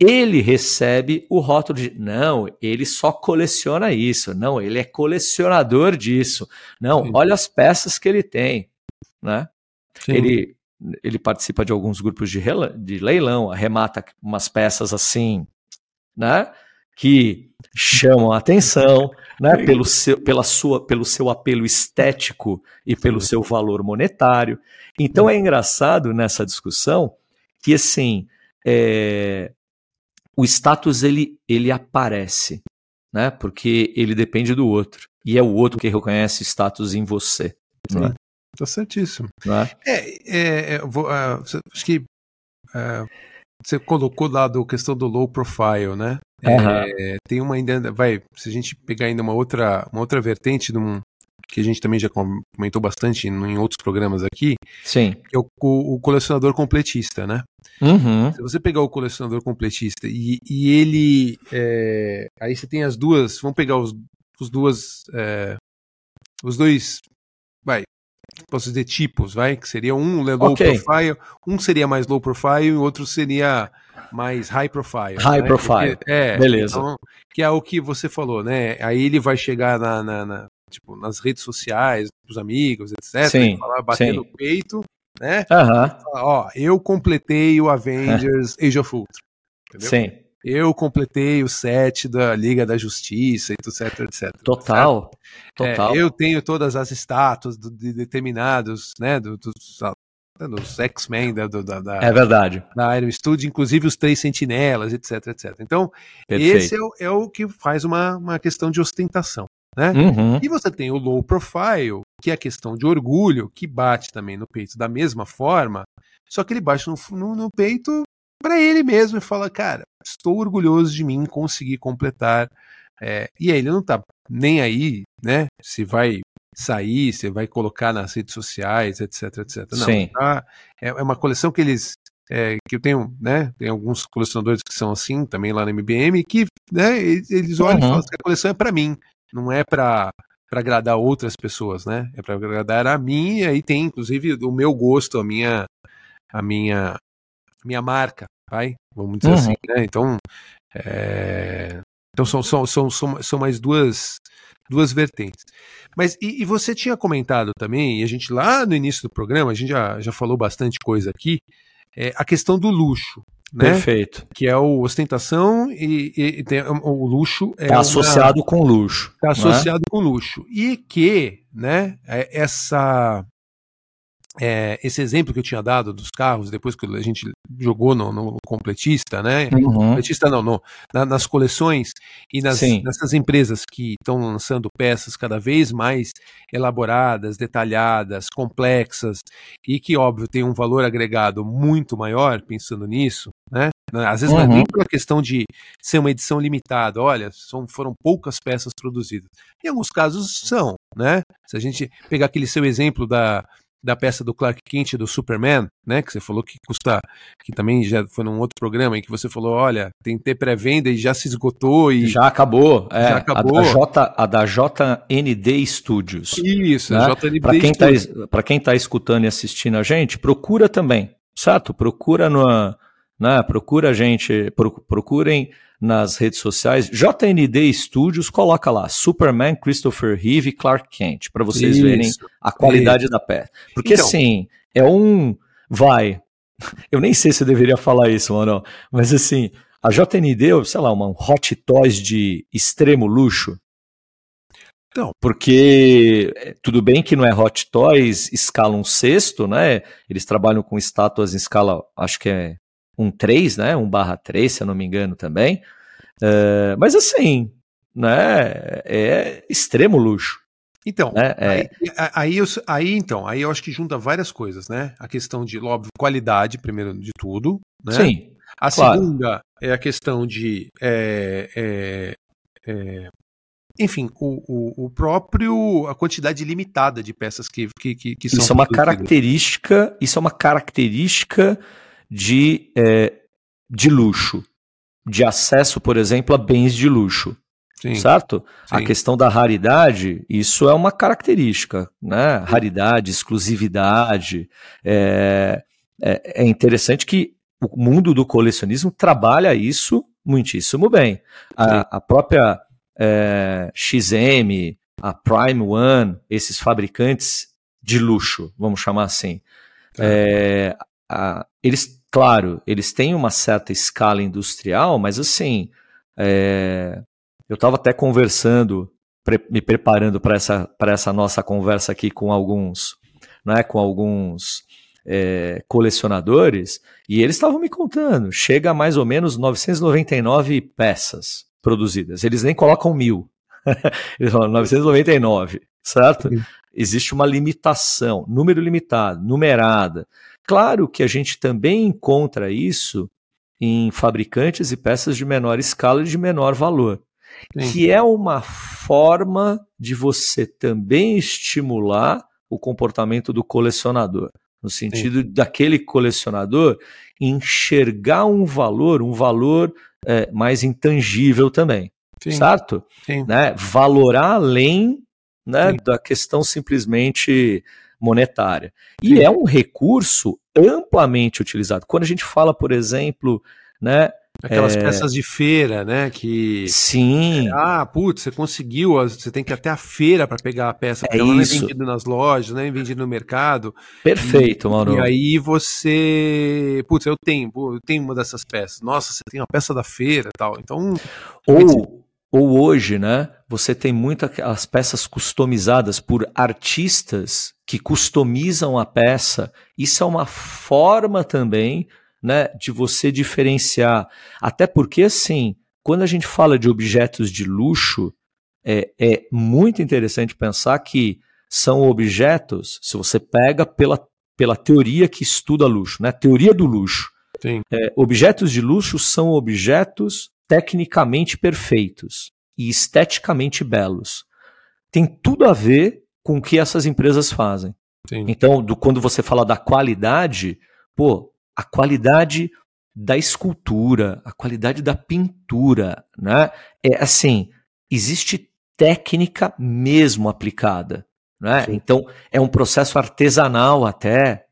ele recebe o rótulo de não, ele só coleciona isso, não, ele é colecionador disso, não, Sim. olha as peças que ele tem, né? Ele, ele participa de alguns grupos de, de leilão, arremata umas peças assim, né? Que chamam a atenção, né? Pelo seu, pela sua, pelo seu apelo estético e pelo seu valor monetário. Então é engraçado nessa discussão que assim é, o status ele, ele aparece, né? Porque ele depende do outro. E é o outro que reconhece status em você. Né? Tá certíssimo. É? É, é, é vou, uh, acho que uh, você colocou lá do questão do low profile, né? Uhum. tem uma ainda, vai, se a gente pegar ainda uma outra, uma outra vertente de um, que a gente também já comentou bastante em outros programas aqui, Sim. que é o, o, o colecionador completista, né? Uhum. Se você pegar o colecionador completista e, e ele. É, aí você tem as duas. Vamos pegar os, os duas. É, os dois. Vai. Posso dizer tipos, vai? Que seria um low okay. profile, um seria mais low profile e o outro seria mais high profile. High né? profile. Porque, é, beleza. Então, que é o que você falou, né? Aí ele vai chegar na, na, na tipo, nas redes sociais, os amigos, etc. Sim, falar, bater no peito né? Uhum. Ó, eu completei o Avengers Age of Ultron. Entendeu? Sim. Eu completei o set da Liga da Justiça, etc, etc. Total. Total. É, eu tenho todas as estátuas de determinados, né, do, dos né, dos X-Men, da, da, da, É verdade. da Iron Studio, inclusive os três sentinelas, etc, etc. Então, Perfeito. esse é o, é o que faz uma, uma questão de ostentação. Né? Uhum. E você tem o low profile, que é a questão de orgulho, que bate também no peito da mesma forma, só que ele bate no, no, no peito para ele mesmo e fala, cara, estou orgulhoso de mim conseguir completar. É, e aí ele não tá nem aí, né? Se vai sair, se vai colocar nas redes sociais, etc, etc. Não, Sim. tá? é, é uma coleção que eles é, que eu tenho, né? Tem alguns colecionadores que são assim também lá no MBM que, né? Eles, eles olham Uhum. e falam que a coleção é para mim, não é para para agradar outras pessoas, né? É para agradar a mim e aí tem inclusive o meu gosto, a minha a minha minha marca, vai? Vamos dizer Uhum. assim, né? Então, é, então são, são, são, são, são mais duas duas vertentes. Mas e, e você tinha comentado também, e a gente lá no início do programa, a gente já, já falou bastante coisa aqui, é, a questão do luxo, né? Perfeito. Que é o ostentação e, e- e tem- o luxo é Está uma- associado com luxo. tá né? associado com luxo. E que, né, é, essa é, esse exemplo que eu tinha dado dos carros, depois que a gente jogou no, no completista, né? Uhum. Completista não, no, na- nas coleções e nas, Sim. nessas empresas que estão lançando peças cada vez mais elaboradas, detalhadas, complexas e que, óbvio, tem um valor agregado muito maior, pensando nisso, né? Às vezes não é Uhum. nem pela questão de ser uma edição limitada, olha, são, foram poucas peças produzidas. Em alguns casos são, né? Se a gente pegar aquele seu exemplo da, da peça do Clark Kent do Superman, né? Que você falou que custa, que também já foi num outro programa em que você falou, olha, tem que ter pré-venda e já se esgotou e Já acabou. É, Já a- acabou. A, J, a da JND Studios. isso, né? Para quem, tá, Studios. es- pra quem tá escutando e assistindo a gente, procura também, certo? Procura no, né? Procura a gente, pro- procurem nas redes sociais, JND Studios, coloca lá, Superman, Christopher Reeve e Clark Kent, para vocês verem Isso. a qualidade da peça. Porque Então. assim, é um. Vai. Eu nem sei se eu deveria falar isso, mano. Mas assim, a JND, sei lá, uma Hot Toys de extremo luxo. Então. Porque é, tudo bem que não é Hot Toys escala um sexto, né? Eles trabalham com estátuas em escala, acho que é um 3, né? Um barra 3, se eu não me engano também. É, mas assim, né? É extremo luxo. Então, Né? É, Aí, aí, eu- aí, então, aí eu acho que junta várias coisas, né? A questão de, óbvio, qualidade, primeiro de tudo, né? Sim, A claro. segunda é a questão de. é, é, é, enfim, o, o, o próprio. a quantidade limitada de peças que, que, que, que são. Isso é uma característica, isso é uma característica de, é, de luxo, de acesso, por exemplo, a bens de luxo, Sim, certo? A sim. questão da raridade, isso é uma característica, né? Raridade, exclusividade. É, é, é interessante que o mundo do colecionismo trabalha isso muitíssimo bem. A, a própria é, XM, a Prime One, esses fabricantes de luxo, vamos chamar assim. Tá. É, a- eles, claro, eles têm uma certa escala industrial, mas assim, é, eu estava até conversando, pre- me preparando para essa, para essa nossa conversa aqui com alguns, né, com alguns é, colecionadores, e eles estavam me contando, chega a mais ou menos 999 peças produzidas. Eles nem colocam mil. Eles falam 999, certo? Existe uma limitação, número limitado, numerada. Claro que a gente também encontra isso em fabricantes e peças de menor escala e de menor valor, Sim. que é uma forma de você também estimular o comportamento do colecionador, no sentido daquele colecionador enxergar um valor, um valor é, mais intangível também, Sim, certo? sim. né, valorar além né, Sim. da questão simplesmente monetária. E Sim. é um recurso amplamente utilizado. Quando a gente fala, por exemplo, né, Aquelas peças de feira, né? Que. sim, Ah, putz, você conseguiu, você tem que ir até a feira para pegar a peça, porque É ela não é isso. vendida nas lojas, não é vendida no mercado. perfeito, Mauro. E aí você. Putz, eu tenho, eu tenho uma dessas peças. Nossa, você tem uma peça da feira e tal. Então, Ou, ou hoje, né? Você tem muitas peças customizadas por artistas que customizam a peça. Isso é uma forma também, né, de você diferenciar. Até porque, assim, quando a gente fala de objetos de luxo, é, é muito interessante pensar que são objetos, se você pega pela, pela teoria que estuda luxo, né? Teoria do luxo. É, objetos de luxo são objetos tecnicamente perfeitos e esteticamente belos. Tem tudo a ver com o que essas empresas fazem. Sim. Então, do, quando você fala da qualidade, pô, a qualidade da escultura, a qualidade da pintura, né? É assim, existe técnica mesmo aplicada, né? Então, é um processo artesanal até,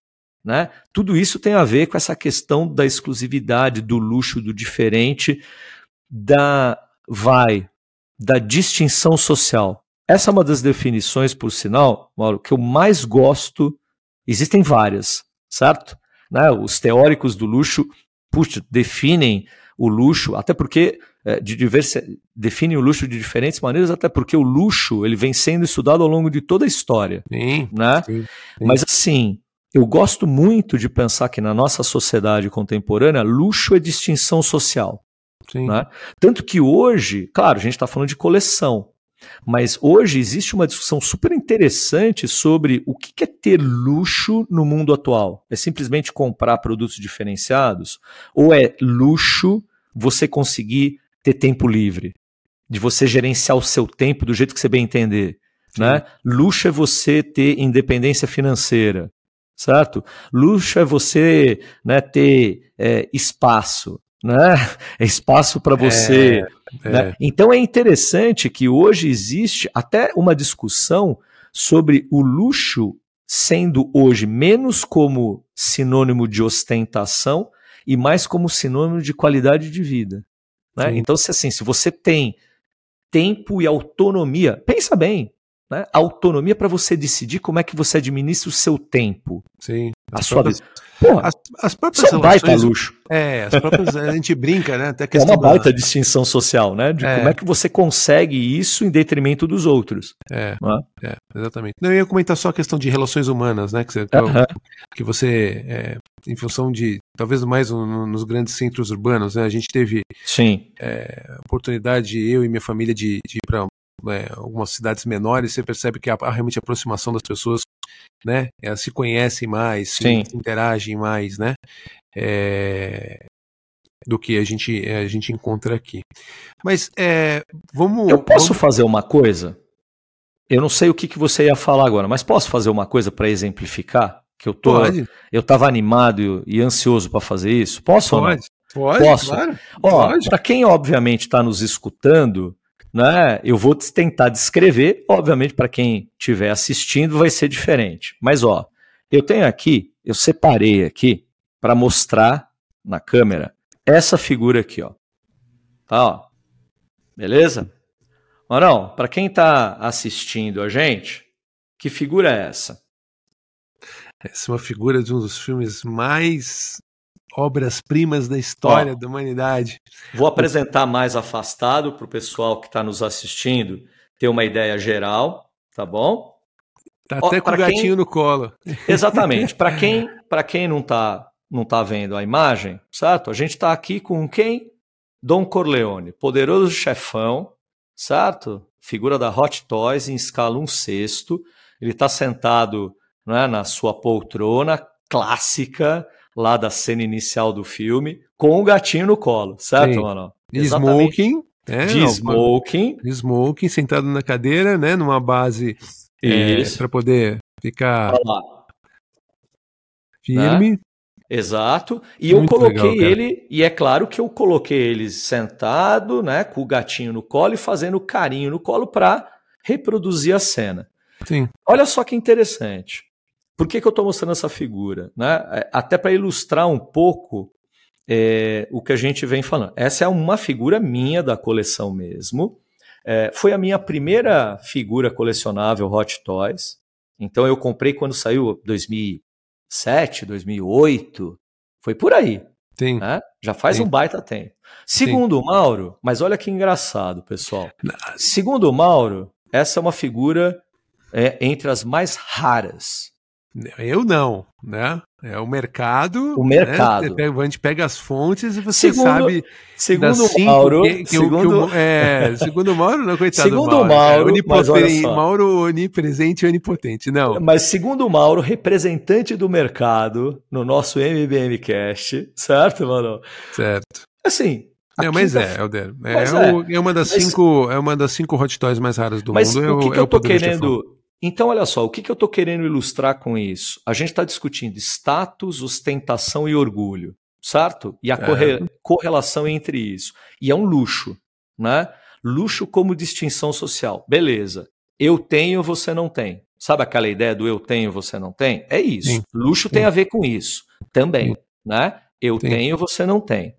né? Tudo isso tem a ver com essa questão da exclusividade, do luxo, do diferente, da vai da distinção social. Essa é uma das definições, por sinal, Mauro, que eu mais gosto. Existem várias, certo? Né? Os teóricos do luxo, puxa, definem o luxo, até porque é, de diversa, definem o luxo de diferentes maneiras, até porque o luxo ele vem sendo estudado ao longo de toda a história. Sim, né? Sim, sim. Mas assim, eu gosto muito de pensar que na nossa sociedade contemporânea, luxo é distinção social. Né? Tanto que hoje, claro, a gente está falando de coleção, mas hoje existe uma discussão super interessante sobre o que é ter luxo no mundo atual. É simplesmente comprar produtos diferenciados? Ou é luxo você conseguir ter tempo livre? De você gerenciar o seu tempo do jeito que você bem entender? Né? Luxo é você ter independência financeira, certo? Luxo é você né, ter é, espaço né? É espaço para você. É, né? é. Então é interessante que hoje existe até uma discussão sobre o luxo sendo hoje menos como sinônimo de ostentação e mais como sinônimo de qualidade de vida. Né? Então, se assim, se você tem tempo e autonomia, pensa bem, né? autonomia para você decidir como é que você administra o seu tempo. Sim. A sua próprias, Porra, as, as próprias são relações, baita luxo. É, as próprias, a gente brinca, né? Até é uma baita da... distinção social, né? De é. como é que você consegue isso em detrimento dos outros. É, é? é exatamente. Não, eu ia comentar só a questão de relações humanas, né? Que você, uh -huh. que você é, em função de, talvez mais no, nos grandes centros urbanos, né? A gente teve Sim. É, oportunidade, eu e minha família, de, de ir para é, algumas cidades menores, você percebe que a, realmente a aproximação das pessoas, né, elas se conhecem mais, se, se interagem mais, né, é, do que a gente, a gente encontra aqui. Mas é, vamos. Eu posso vamos... fazer uma coisa? Eu não sei o que, que você ia falar agora, mas posso fazer uma coisa para exemplificar? Que eu tô, Pode. eu estava animado e ansioso para fazer isso. Posso? Pode. Pode. Posso. Claro. Ó, para quem obviamente está nos escutando, né? Eu vou tentar descrever, obviamente para quem estiver assistindo vai ser diferente. Mas ó, eu tenho aqui, eu separei aqui para mostrar na câmera essa figura aqui, ó. Tá, ó. Beleza? Marão, para quem está assistindo a gente, que figura é essa? Essa é uma figura de um dos filmes mais obras-primas da história Ó, da humanidade. Vou apresentar mais afastado para o pessoal que está nos assistindo ter uma ideia geral, tá bom? Tá até Ó, com o gatinho quem... no colo. Exatamente. Para quem, quem não está não tá vendo a imagem, certo? A gente está aqui com quem? Dom Corleone, poderoso chefão, certo? Figura da Hot Toys em escala um sexto. Ele está sentado né, na sua poltrona clássica, lá da cena inicial do filme, com o gatinho no colo, certo, Sim. mano? Smoking. É, de não, smoking. De smoking, sentado na cadeira, né? Numa base é, para poder ficar firme. Né? Exato. E Muito eu coloquei legal, ele, e é claro que eu coloquei ele sentado, né, com o gatinho no colo e fazendo carinho no colo para reproduzir a cena. Sim. Olha só que interessante. Por que, que eu estou mostrando essa figura? Né? É, até para ilustrar um pouco é, o que a gente vem falando. Essa é uma figura minha da coleção mesmo. É, foi a minha primeira figura colecionável Hot Toys. Então eu comprei quando saiu 2007, 2008. Foi por aí. Sim. Né? Já faz Sim. um baita tempo. Segundo Sim. o Mauro, mas olha que engraçado, pessoal. Segundo o Mauro, essa é uma figura é, entre as mais raras. Eu não, né? É o mercado. O mercado. Né? A gente pega as fontes e você segundo, sabe. Segundo o Mauro. Que, que segundo, que é, segundo o Mauro, não, coitado. Segundo o Mauro. É, onipotente, Mauro onipresente e onipotente, não. Mas segundo o Mauro, representante do mercado no nosso MBM Cast, certo, mano? Certo. Assim, não, mas é, Helder. É, é, é, uma das mas, cinco, é uma das cinco hot toys mais raras do mas mundo. Mas o que, é, que eu tô querendo. Então, olha só, o que, que eu estou querendo ilustrar com isso? A gente está discutindo status, ostentação e orgulho, certo? E a corre correlação entre isso. E é um luxo, né? Luxo como distinção social. Beleza. Eu tenho, você não tem. Sabe aquela ideia do eu tenho, você não tem? É isso. Sim. Luxo Sim. tem a ver com isso também, Sim. né? Eu tenho, você não tem.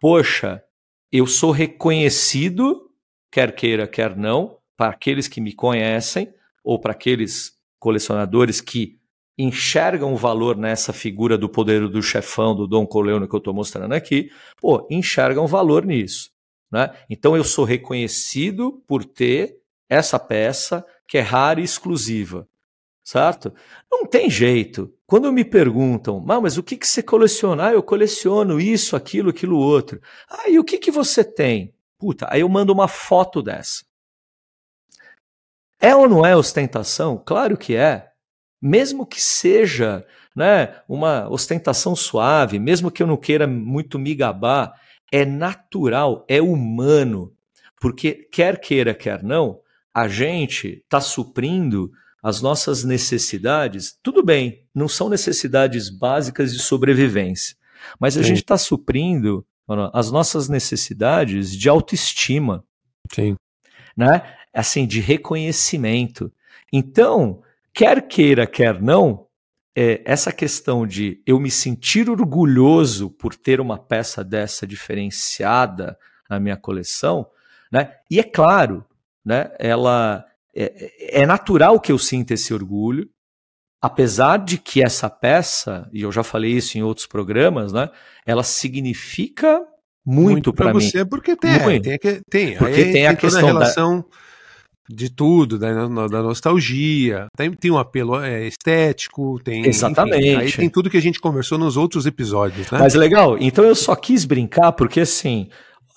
Poxa, eu sou reconhecido, quer queira, quer não, para aqueles que me conhecem, ou para aqueles colecionadores que enxergam o valor nessa figura do poder do chefão, do Dom Corleone que eu estou mostrando aqui, pô, enxergam valor nisso. Né? Então eu sou reconhecido por ter essa peça que é rara e exclusiva. Certo? Não tem jeito. Quando me perguntam, ah, mas o que, que você coleciona? Ah, eu coleciono isso, aquilo, aquilo outro. Ah, e o que, que você tem? Puta, aí eu mando uma foto dessa. É ou não é ostentação? Claro que é. Mesmo que seja né, uma ostentação suave, mesmo que eu não queira muito me gabar, é natural, é humano. Porque quer queira, quer não, a gente está suprindo as nossas necessidades. Tudo bem, não são necessidades básicas de sobrevivência, mas a Sim. gente está suprindo as nossas necessidades de autoestima. Sim. Né? Assim, de reconhecimento. Então, quer queira, quer não, é, essa questão de eu me sentir orgulhoso por ter uma peça dessa diferenciada na minha coleção, né? E é claro, né? Ela é, é natural que eu sinta esse orgulho, apesar de que essa peça, e eu já falei isso em outros programas, né? Ela significa muito, muito para mim. Você porque tem, muito. tem, tem, porque tem, tem a questão relação da de tudo, da, da nostalgia, tem, tem um apelo é, estético, tem. Exatamente. Enfim, aí tem tudo que a gente conversou nos outros episódios, né? Mas legal, então eu só quis brincar porque assim,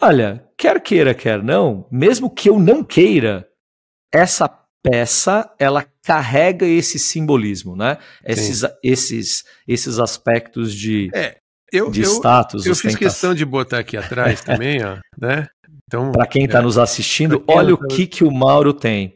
olha, quer queira, quer não, mesmo que eu não queira, essa peça ela carrega esse simbolismo, né? Esses, esses, esses aspectos de, é, eu, de eu, status. Eu fiz questão de botar aqui atrás também, ó, né? Então, para quem está é, nos assistindo, olha o que, que o Mauro tem.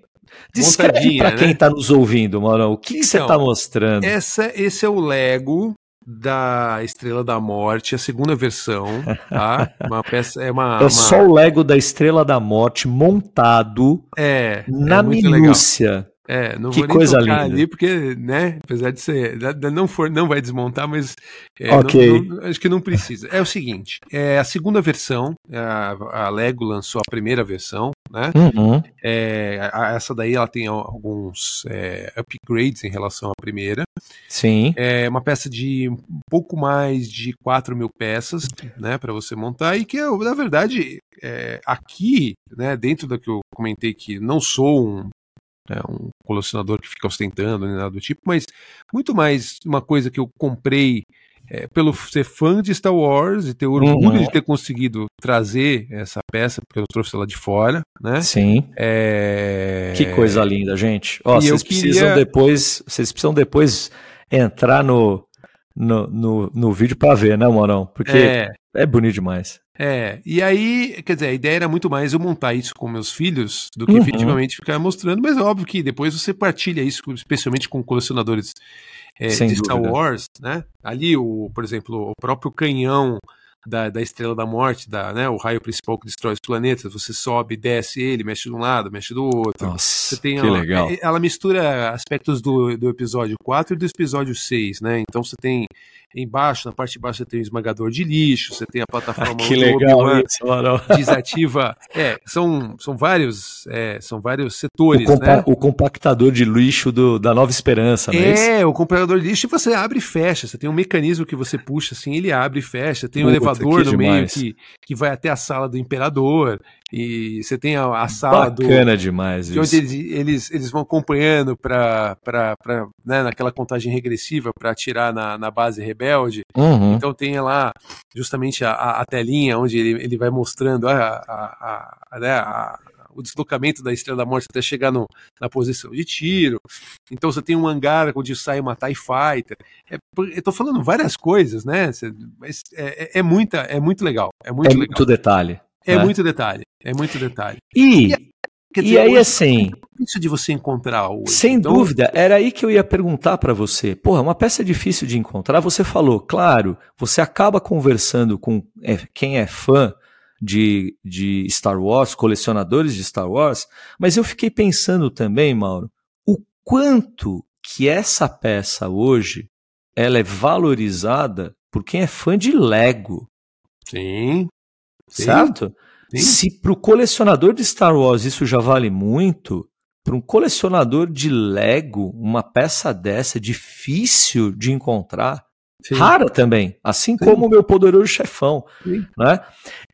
Descreve para quem está né? nos ouvindo, Mauro, o que, então, que você está mostrando? Essa, esse é o Lego da Estrela da Morte, a segunda versão, tá? Uma peça, é uma, é uma... só o Lego da Estrela da Morte montado é, na é minúcia. Legal. É, não que vou nem coisa linda. ali, porque, né, apesar de ser, não for, não vai desmontar, mas é, okay. não, não, acho que não precisa. É o seguinte, é a segunda versão, a, a Lego lançou a primeira versão, né? Uhum. É, a, essa daí ela tem alguns é, upgrades em relação à primeira. Sim. É uma peça de um pouco mais de 4 mil peças, né, para você montar e que eu, na verdade, é, aqui, né, dentro do que eu comentei que não sou um né, um colecionador que fica ostentando, nem nada do tipo, mas muito mais uma coisa que eu comprei é, pelo ser fã de Star Wars e ter orgulho uhum. de ter conseguido trazer essa peça, porque eu trouxe ela de fora, né? Sim. É... Que coisa linda, gente. Ó, vocês queria... precisam depois, vocês precisam depois entrar no, no, no, no vídeo para ver, né, Morão? Porque é. é bonito demais. É, e aí, quer dizer, a ideia era muito mais eu montar isso com meus filhos do que uhum. efetivamente ficar mostrando, mas é óbvio que depois você partilha isso, especialmente com colecionadores é, de Star Wars, né? Ali, o, por exemplo, o próprio canhão da, da Estrela da Morte, da, né, o raio principal que destrói os planetas, você sobe, desce ele, mexe de um lado, mexe do outro. Nossa, você tem, que ó, legal. é- Ela mistura aspectos do, do episódio 4 e do episódio 6, né? Então você tem embaixo, na parte de baixo, você tem o esmagador de lixo, você tem a plataforma que legal isso, desativa. É, são, são vários, é, são vários O, setores, compa- né? o compactador de lixo do- da Nova Esperança, não é isso? É, o computador de lixo você abre e fecha. Você tem um mecanismo que você puxa assim, ele abre e fecha. Tem um Puta, elevador que no meio que, que vai até a sala do imperador. E você tem a, a sala do. Bacana demais De isso. onde eles, eles, eles vão acompanhando para né, naquela contagem regressiva para atirar na, na base rebelde. Uhum. Então tem lá justamente a, a, a telinha onde ele, ele vai mostrando a, a, a, né, a- o deslocamento da Estrela da Morte até chegar no, na posição de tiro. Então você tem um hangar onde sai uma TIE Fighter. É, eu tô falando várias coisas, né? Mas é, é- é muita, é muito legal. É muito É legal. muito detalhe. é né? muito detalhe. É muito detalhe. E, Quer e aí, assim, é difícil de você encontrar hoje. sem Então, dúvida, era aí que eu ia perguntar para você. Porra, uma peça difícil de encontrar. Você falou, claro, você acaba conversando com é, quem é fã de, de Star Wars, colecionadores de Star Wars, mas eu fiquei pensando também, Mauro, o quanto que essa peça hoje ela é valorizada por quem é fã de Lego, Sim. Certo? sim. Se para o colecionador de Star Wars isso já vale muito, para um colecionador de Lego, uma peça dessa é difícil de encontrar, sim. rara também, assim como o meu poderoso chefão. Sim. Né?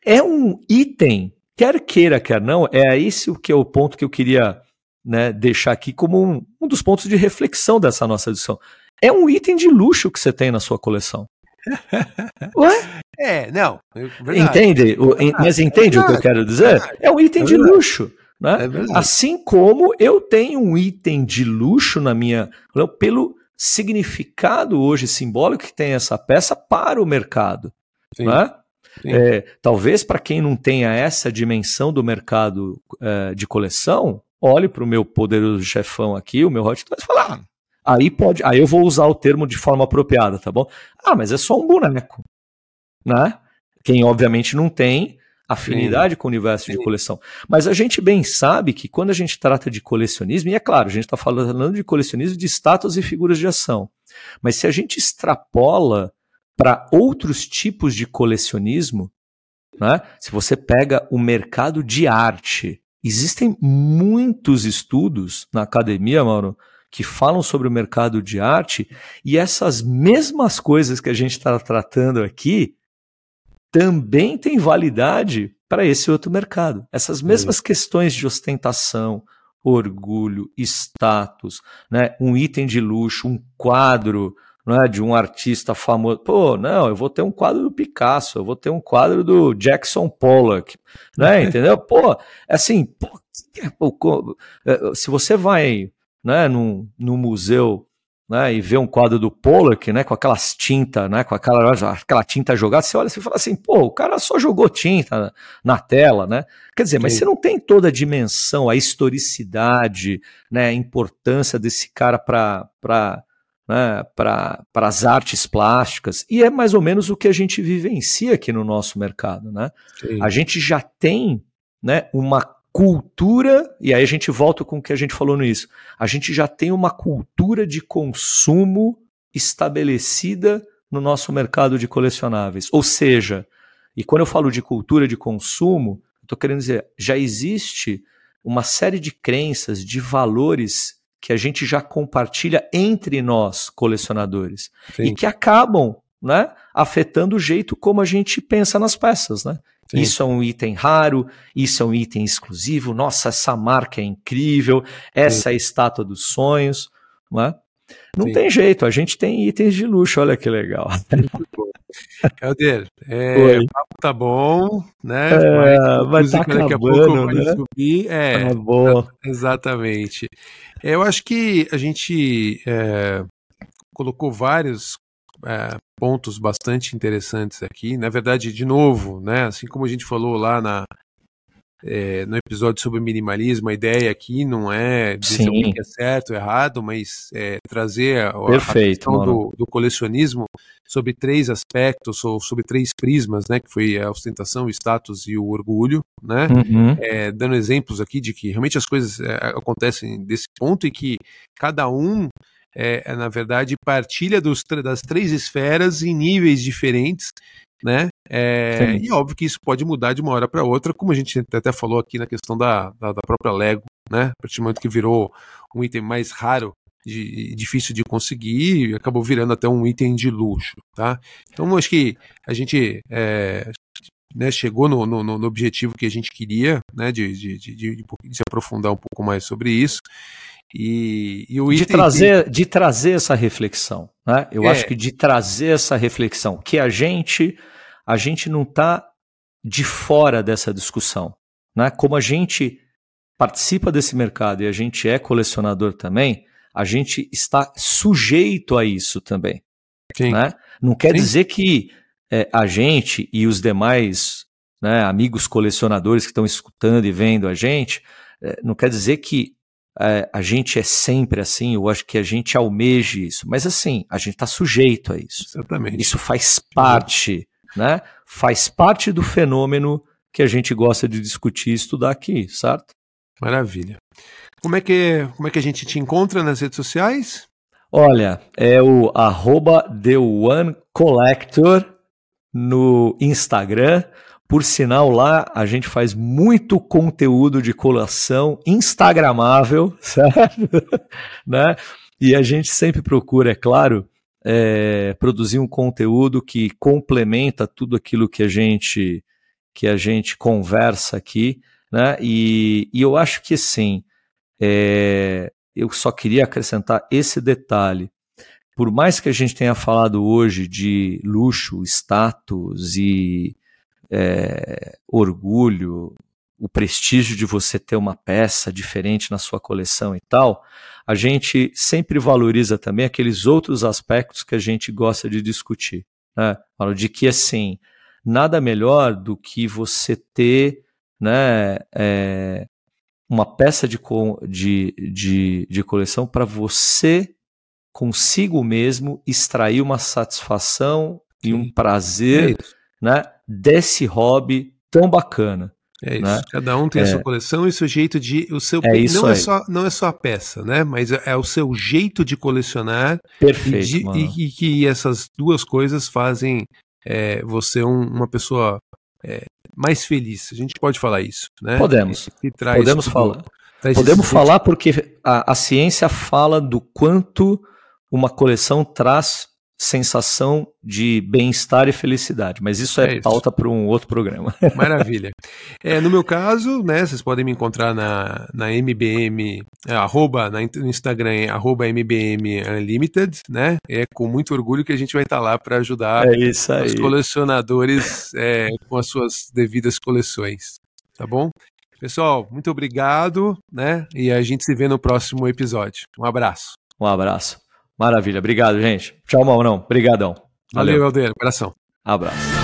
É um item, quer queira, quer não, é esse o que é o ponto que eu queria né, deixar aqui como um, um dos pontos de reflexão dessa nossa edição. É um item de luxo que você tem na sua coleção. Ué? É, não. é verdade. Entende? O- en- mas entende o que eu quero dizer? É um item É de luxo. Né? É. Assim como eu tenho um item de luxo na minha. pelo significado hoje simbólico que tem essa peça para o mercado. Sim, né? É, talvez para quem não tenha essa dimensão do mercado é, de coleção, olhe para o meu poderoso chefão aqui, o meu Hot Toys, e fala, ah, aí pode, aí eu vou usar o termo de forma apropriada, tá bom? Ah, mas é só um boneco, né? Quem obviamente não tem afinidade com o universo de Sim. coleção. Mas a gente bem sabe que quando a gente trata de colecionismo, e é claro, a gente está falando de colecionismo de estátuas e figuras de ação, mas se a gente extrapola para outros tipos de colecionismo, né? se você pega o mercado de arte, existem muitos estudos na academia, Mauro, que falam sobre o mercado de arte e essas mesmas coisas que a gente está tratando aqui também têm validade para esse outro mercado. Essas mesmas questões de ostentação, orgulho, status, né? um item de luxo, um quadro né, de um artista famoso. Pô, não, eu vou ter um quadro do Picasso, eu vou ter um quadro do Jackson Pollock, né? Entendeu? Pô, assim, pô, pô, se você vai né, num, num museu né, e vê um quadro do Pollock, né, com aquelas tintas, né, com aquela, aquela tinta jogada, você olha e fala assim, pô, o cara só jogou tinta na, na tela, né? Quer dizer, mas Sim. você não tem toda a dimensão, a historicidade, né, a importância desse cara para né, para as artes plásticas, e é mais ou menos o que a gente vivencia aqui no nosso mercado. Né? Sim. A gente já tem né, uma cultura, e aí a gente volta com o que a gente falou nisso, a gente já tem uma cultura de consumo estabelecida no nosso mercado de colecionáveis. Ou seja, e quando eu falo de cultura de consumo, estou querendo dizer, já existe uma série de crenças, de valores que a gente já compartilha entre nós, colecionadores, Sim. e que acabam né, afetando o jeito como a gente pensa nas peças. Né? Sim. Isso é um item raro, isso é um item exclusivo, nossa, essa marca é incrível, essa é a estátua dos sonhos. Não, é? não Sim. tem jeito, a gente tem itens de luxo, olha que legal. Helder, é, o papo tá bom, né? É, Mas mas tá daqui a acabando, pouco vai né? subir. É, Tá bom. exatamente. Eu acho que a gente é, colocou vários é, pontos bastante interessantes aqui. Na verdade, de novo, né? Assim como a gente falou lá na é, no episódio sobre minimalismo, a ideia aqui não é dizer o que é certo ou errado, mas é, trazer a, Perfeito, a questão do, do, colecionismo sobre três aspectos, ou sobre três prismas, né, que foi a ostentação, o status e o orgulho, né, uhum. é, dando exemplos aqui de que realmente as coisas é, acontecem desse ponto e que cada um é, na verdade, partilha dos, das três esferas em níveis diferentes, né? É, e é óbvio que isso pode mudar de uma hora para outra, como a gente até falou aqui na questão da, da, da, própria Lego, né? A partir do momento que virou um item mais raro, de, difícil de conseguir, acabou virando até um item de luxo, tá? Então acho que a gente é, né, chegou no, no, no, objetivo que a gente queria, né? De, de, de, de se aprofundar um pouco mais sobre isso. E, e o de trazer, de trazer essa reflexão, né? Eu é. acho que de trazer essa reflexão, que a gente a gente não está de fora dessa discussão, né? Como a gente participa desse mercado e a gente é colecionador também, a gente está sujeito a isso também, Sim. né? Não quer Sim. dizer que é, a gente e os demais né, amigos colecionadores que estão escutando e vendo a gente, é, não quer dizer que é, a gente é sempre assim, eu acho que a gente almeje isso, mas assim, a gente está sujeito a isso. Exatamente. Isso faz parte, né? Faz parte do fenômeno que a gente gosta de discutir e estudar aqui, certo? Maravilha. Como é que, como é que a gente te encontra nas redes sociais? Olha, é o arroba The One Collector no Instagram. Por sinal, lá a gente faz muito conteúdo de colação instagramável, certo? né? E a gente sempre procura, é claro, é, produzir um conteúdo que complementa tudo aquilo que a gente que a gente conversa aqui, né? E, e eu acho que sim. É, eu só queria acrescentar esse detalhe. Por mais que a gente tenha falado hoje de luxo, status e é, orgulho, o prestígio de você ter uma peça diferente na sua coleção e tal, a gente sempre valoriza também aqueles outros aspectos que a gente gosta de discutir. Né? Falo de que, assim, nada melhor do que você ter né, é, uma peça de, de, de, de coleção para você consigo mesmo extrair uma satisfação e um prazer é né, desse hobby tão bacana. É isso. Né? Cada um tem é. a sua coleção e o seu jeito de. O seu, é isso não, é só, não é só a peça, né? Mas é, é o seu jeito de colecionar. Perfeito. E, de, e, e que essas duas coisas fazem é, você um, uma pessoa é, mais feliz. A gente pode falar isso, né? Podemos. Podemos falar. Podemos falar porque a, a ciência fala do quanto uma coleção traz sensação de bem-estar e felicidade, mas isso é, é pauta para um outro programa. Maravilha. É, no meu caso, né, vocês podem me encontrar na, na MBM, é, arroba, na, no Instagram, é, arroba MBM Unlimited, né? É com muito orgulho que a gente vai estar tá lá para ajudar é os colecionadores é, com as suas devidas coleções. Tá bom? Pessoal, muito obrigado, né? E a gente se vê no próximo episódio. Um abraço. Um abraço. Maravilha. Obrigado, gente. Tchau, Maurão. Obrigadão. Valeu, Valeu Aldeiro. Abração. Abraço.